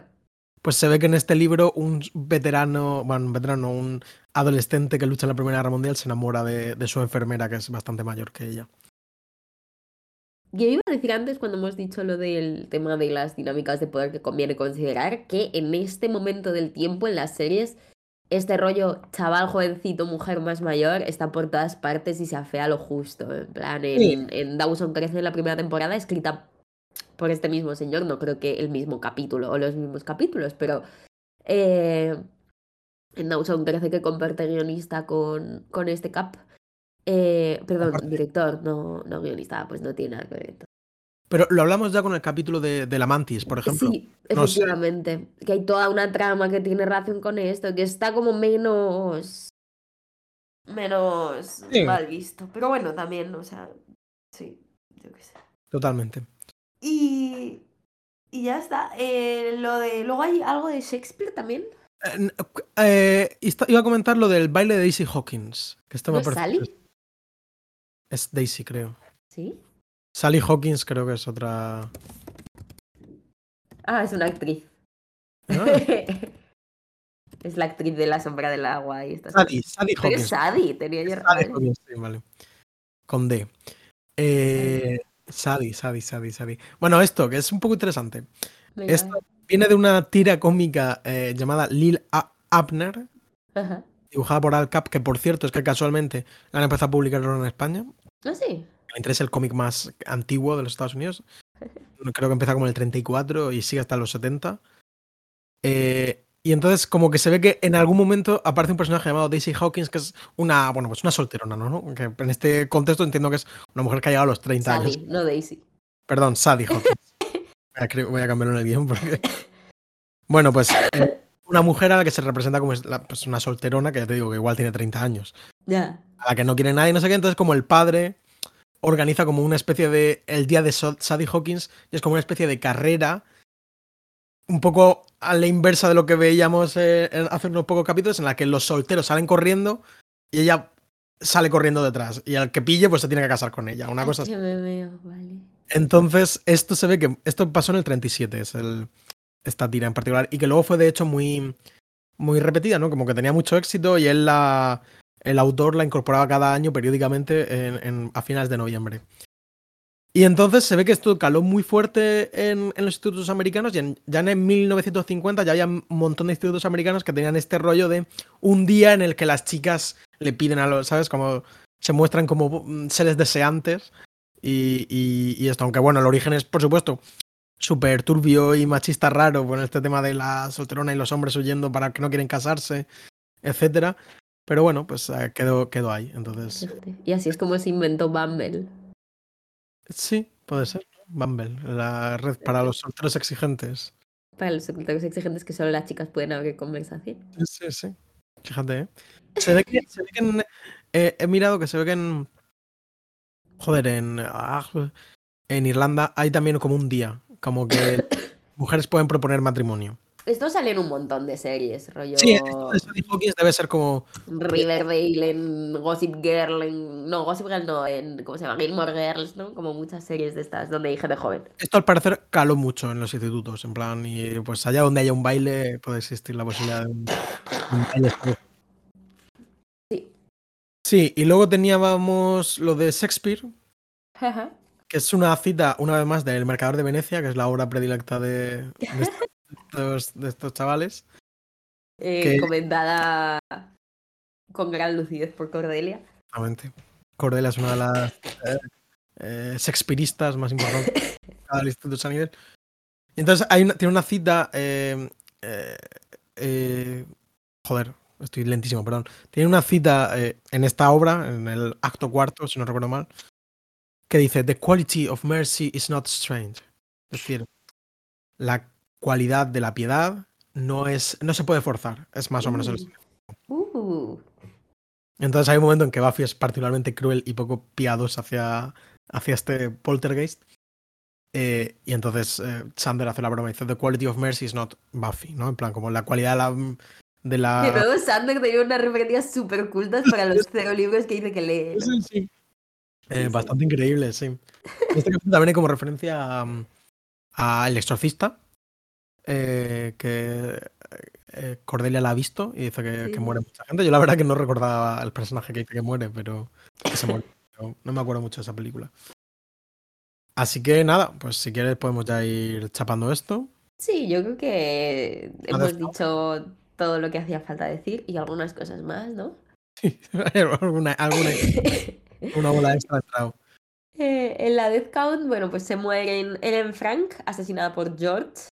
Pues se ve que en este libro un veterano, bueno, un veterano, un adolescente que lucha en la Primera Guerra Mundial se enamora de, de su enfermera, que es bastante mayor que ella. Yo iba a decir antes, cuando hemos dicho lo del tema de las dinámicas de poder que conviene considerar, que en este momento del tiempo en las series, este rollo chaval, jovencito, mujer más mayor, está por todas partes y se afea lo justo. En plan, en, Sí. en Dawson crece en la primera temporada, escrita por este mismo señor, no creo que el mismo capítulo o los mismos capítulos, pero eh, en Dawson crece que comparte guionista con, con este cap. Eh, perdón, director, no, no guionista, pues no tiene nada que ver. Pero lo hablamos ya con el capítulo de, de la Mantis, por ejemplo. Sí, no sé. efectivamente. Que hay toda una trama que tiene relación con esto, que está como menos. menos Sí. mal visto. Pero bueno, también, o sea. Sí, yo qué sé. Totalmente. Y. Y ya está. Eh, lo de. Luego hay algo de Shakespeare también. Eh, eh, iba a comentar lo del baile de Daisy Hawkins. Que esto ¿No me es parece. Sally? Es Daisy, creo. ¿Sí? Sally Hawkins creo que es otra. Ah, es una actriz. Ah, es la actriz de La Sombra del Agua y estas Sadie. Sadie Pero es Hawkins. Sadie, tenía yo Sadie. Hawkins, sí, vale. Con D. Eh, Sadie, Sadie, Sadie, Sadie. Bueno, esto, que es un poco interesante. Venga, Esto viene de una tira cómica eh, llamada Lil A- Abner, Ajá. dibujada por Al Cap, que por cierto es que casualmente la han empezado a publicar ahora en España. No sé. Me interesa el cómic más antiguo de los Estados Unidos. Creo que empieza como en el 34 y sigue hasta los 70. Eh, y entonces como que se ve que en algún momento aparece un personaje llamado Daisy Hawkins, que es una, bueno, pues una solterona, ¿no? Que en este contexto entiendo que es una mujer que ha llegado a los 30 años. Sadie, no Daisy. Perdón, Sadie Hawkins. Voy a, cre- voy a cambiarlo en el guion porque... Bueno, pues eh, una mujer a la que se representa como es la- pues una solterona, que ya te digo que igual tiene 30 años Ya. a la que no quiere nadie, no sé qué. Entonces, como el padre organiza como una especie de. El día de Sadie Hawkins, y es como una especie de carrera, un poco a la inversa de lo que veíamos eh, hace unos pocos capítulos, en la que los solteros salen corriendo y ella sale corriendo detrás. Y al que pille, pues se tiene que casar con ella. Una cosa así. Veo, vale. Entonces, esto se ve que. Esto pasó en el 37, es el, esta tira en particular. Y que luego fue, de hecho, muy. Muy repetida, ¿no? Como que tenía mucho éxito y él la. El autor la incorporaba cada año periódicamente en- en- a finales de noviembre. Y entonces se ve que esto caló muy fuerte en, los institutos americanos y ya en 1950 ya había un montón de institutos americanos que tenían este rollo de un día en el que las chicas le piden a los, ¿sabes? Como se muestran como mm, seres deseantes y, y- y esto, aunque bueno, el origen es, por supuesto, súper turbio y machista raro, con este tema de la solterona y los hombres huyendo para que no quieren casarse, etcétera. Pero bueno, pues eh, quedó, quedó ahí. Entonces, Fíjate. Y así es como se inventó Bumble. sí, puede ser. Bumble, la red para los solteros exigentes. Para los secretarios exigentes que solo las chicas pueden abrir conversación. Sí, sí, sí. Fíjate, ¿eh? Se ve que, se ve que en, eh, he mirado que se ve que en. Joder, en. ah, en Irlanda hay también como un día. Como que mujeres pueden proponer matrimonio. Esto sale en un montón de series, rollo Sí, esto de Hawkins debe ser como. Riverdale, en Gossip Girl, en... No, Gossip Girl no, en... ¿Cómo se llama? Gilmore Girls, ¿no? Como muchas series de estas donde hay gente joven. Esto al parecer caló mucho en los institutos. En plan, y pues allá donde haya un baile puede existir la posibilidad de un, un baile. Sí. Sí, y luego teníamos lo de Shakespeare, Ajá. que es una cita, una vez más, del Mercador de Venecia, que es la obra predilecta de, de de estos chavales. Eh, Que- Comentada con gran lucidez por Cordelia. Exactamente. Cordelia es una de las eh, eh, más importantes del Instituto San Miguel. Entonces hay una- tiene una cita. eh, eh, eh, joder, estoy lentísimo, perdón. Tiene una cita en esta obra, en el acto cuarto, si no recuerdo mal, que dice: The quality of mercy is not strange. Es decir, la cualidad de la piedad no es no se puede forzar. Es más o menos el Uh, Entonces hay un momento en que Buffy es particularmente cruel y poco piadosa hacia, hacia este poltergeist. Eh, y entonces eh, Sander hace la broma y dice: The quality of mercy is not Buffy, ¿no? En plan, como la cualidad de la. De la... De nuevo, Sander tenía unas referencias súper ocultas para los cero libros que dice que lee. ¿no? Sí, sí. Eh, sí. bastante increíble, sí. Este también hay como referencia a, a El Exorcista, eh, que eh, Cordelia la ha visto y dice que, Sí. que muere mucha gente. Yo la verdad que no recordaba el personaje que dice que muere, pero que se muere. Pero no me acuerdo mucho de esa película. Así que nada, pues si quieres podemos ya ir chapando esto. Sí, yo creo que hemos dicho todo lo que hacía falta decir y algunas cosas más, ¿no? alguna, alguna una bola extra entrado. Eh, en la Death Count, bueno, pues se mueren Ellen Frank, asesinada por George.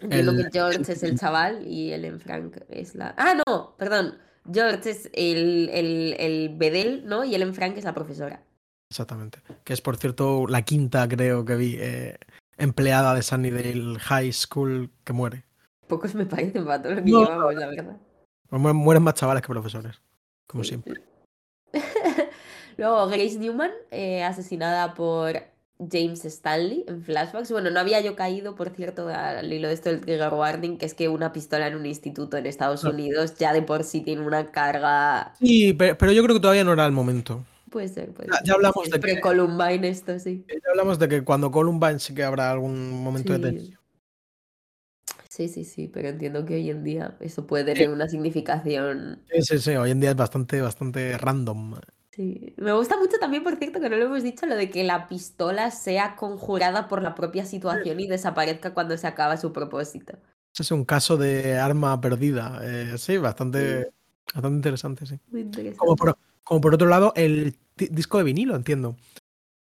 Entiendo El- que George es el chaval y Ellen Frank es la... Ah, no, perdón. George es el, el, el bedel, ¿no? Y Ellen Frank es la profesora. Exactamente. Que es, por cierto, la quinta, creo que vi, eh, empleada de Sunnydale High School que muere. Pocos me parecen para todo lo que No, llevamos, la verdad. Pues mu- Mueren más chavales que profesores, como Sí, siempre. Luego Grace Newman, eh, asesinada por James Stanley en flashbacks. Bueno, no había yo caído, por cierto, al hilo de esto del trigger warning, que es que una pistola en un instituto en Estados. Unidos ya de por sí tiene una carga. Sí, pe- pero yo creo que todavía no era el momento. Puede ser, puede ser. ya hablamos de que- Pre-Columbine esto, sí. Ya hablamos de que cuando Columbine sí que habrá algún momento de tensión. Sí, sí, sí, pero entiendo que hoy en día eso puede tener una significación. Sí, sí, sí, hoy en día es bastante, bastante random. Sí. Me gusta mucho también, por cierto, que no lo hemos dicho, lo de que la pistola sea conjurada por la propia situación y desaparezca cuando se acaba su propósito. Ese es un caso de arma perdida. eh, sí, bastante, bastante interesante, sí. Muy interesante. Como por, como por otro lado, el disco de vinilo, entiendo.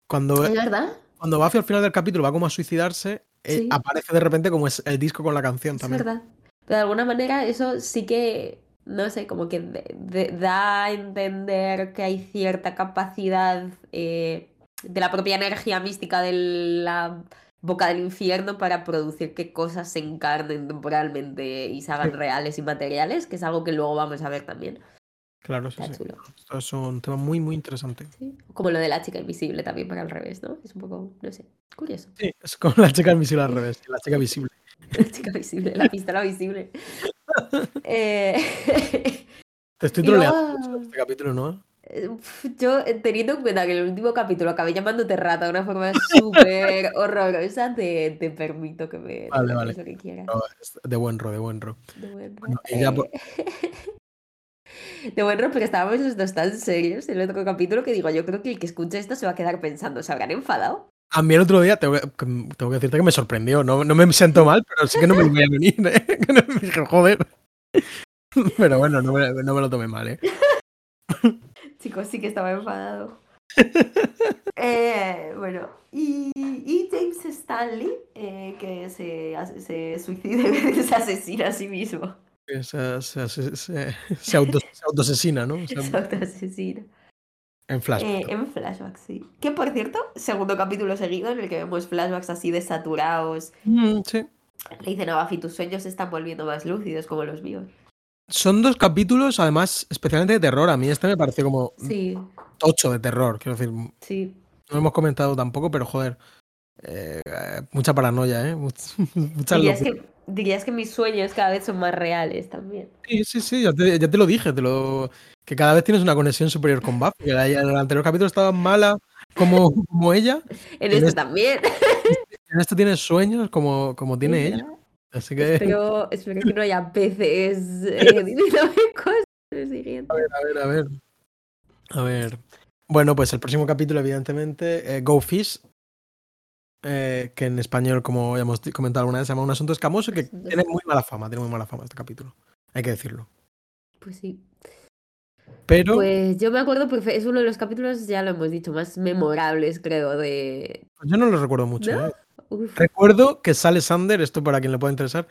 Cuando, ¿Es verdad? cuando Buffy al final del capítulo va como a suicidarse, eh, aparece de repente como es el disco con la canción Es también. verdad. Pero de alguna manera eso sí que, no sé, como que de- de- da a entender que hay cierta capacidad eh, de la propia energía mística de la boca del infierno para producir que cosas se encarnen temporalmente y se hagan Sí. reales y materiales, que es algo que luego vamos a ver también. Claro, sí, Está sí. chulo. Esto es un tema muy, muy interesante. Sí. Como lo de la chica invisible también, para al revés, ¿no? Es un poco, no sé, curioso. Sí, es como la chica invisible al revés, la chica visible. La chica visible, la pistola visible. Eh, Te estoy troleando luego- este capítulo, ¿no? Eh, Yo, eh, teniendo en cuenta que en el último capítulo acabé llamándote rata de una forma súper horrorosa, te, te permito que me Vale, vale. lo que quieras. No, de buen ro, de buen ro. De buen Bueno, ro- y ya por- De buen ro, porque estábamos los dos tan serios en el otro capítulo que digo, yo creo que el que escuche esto se va a quedar pensando, ¿se habrán enfadado? A mí el otro día, tengo que, que- tengo que decirte que me sorprendió. No, no me siento mal, pero sí que no me voy a venir, ¿eh? Me dije, joder. Pero bueno, no me, no me lo tomé mal, ¿eh? Chicos, sí que estaba enfadado. Eh, bueno, y, y James Stanley, eh, que se, se suicida y se asesina a sí mismo. Se, se, se, se- se auto, se autoasesina, ¿no? Se- Se autoasesina. En flash. Eh, en flashbacks, sí. Que por cierto, segundo capítulo seguido en el que vemos flashbacks así desaturados. Mm, sí. Le dicen a Buffy, tus sueños se están volviendo más lúcidos como los míos. Son dos capítulos, además, especialmente de terror. A mí este me pareció como Sí, tocho de terror. Quiero decir, no lo hemos comentado tampoco, pero joder. eh, eh, mucha paranoia, ¿eh? Much- Mucha Dirías locura. que, dirías que mis sueños cada vez son más reales también. Sí, sí, sí, ya te, ya te lo dije, te lo, que cada vez tienes una conexión superior con Buffy. que En el anterior capítulo estaba mala como, como ella, En En este este- también. en este tienes sueños como, como tiene ella. Así que, Espero, espero que no haya peces eh, cosas. Lo siguiente. a ver, a ver. A ver. Bueno, pues el próximo capítulo, evidentemente, eh, Go Fish, eh, que en español, como ya hemos comentado alguna vez, se llama Un asunto escamoso, que Asunto tiene muy mala fama, tiene muy mala fama este capítulo. Hay que decirlo. Pues sí. Pero Pues yo me acuerdo porque es uno de los capítulos, ya lo hemos dicho, más memorables, creo, de. yo no lo recuerdo mucho. ¿No? ¿eh? Recuerdo que sale Sander, esto para quien le pueda interesar,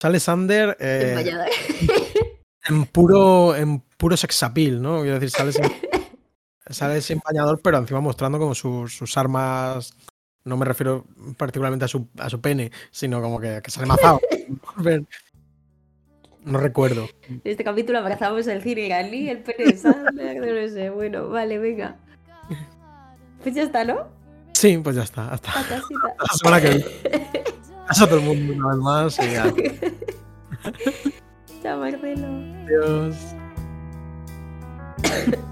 sale Sander eh, en puro en puro sex appeal, ¿no? Quiero decir, sale sin, sale sin bañador, pero encima mostrando como sus, sus armas. No me refiero particularmente a su, a su pene, sino como que, que sale mazado. No recuerdo. En este capítulo abrazamos el cine iraní, el pene de Sander, no lo sé. Bueno, vale, venga. Pues ya está, ¿no? Sí, pues ya está. Hasta A casita. la semana que viene. Gracias a todo el mundo una vez más. Y ya. Chao, Marcelo. Adiós.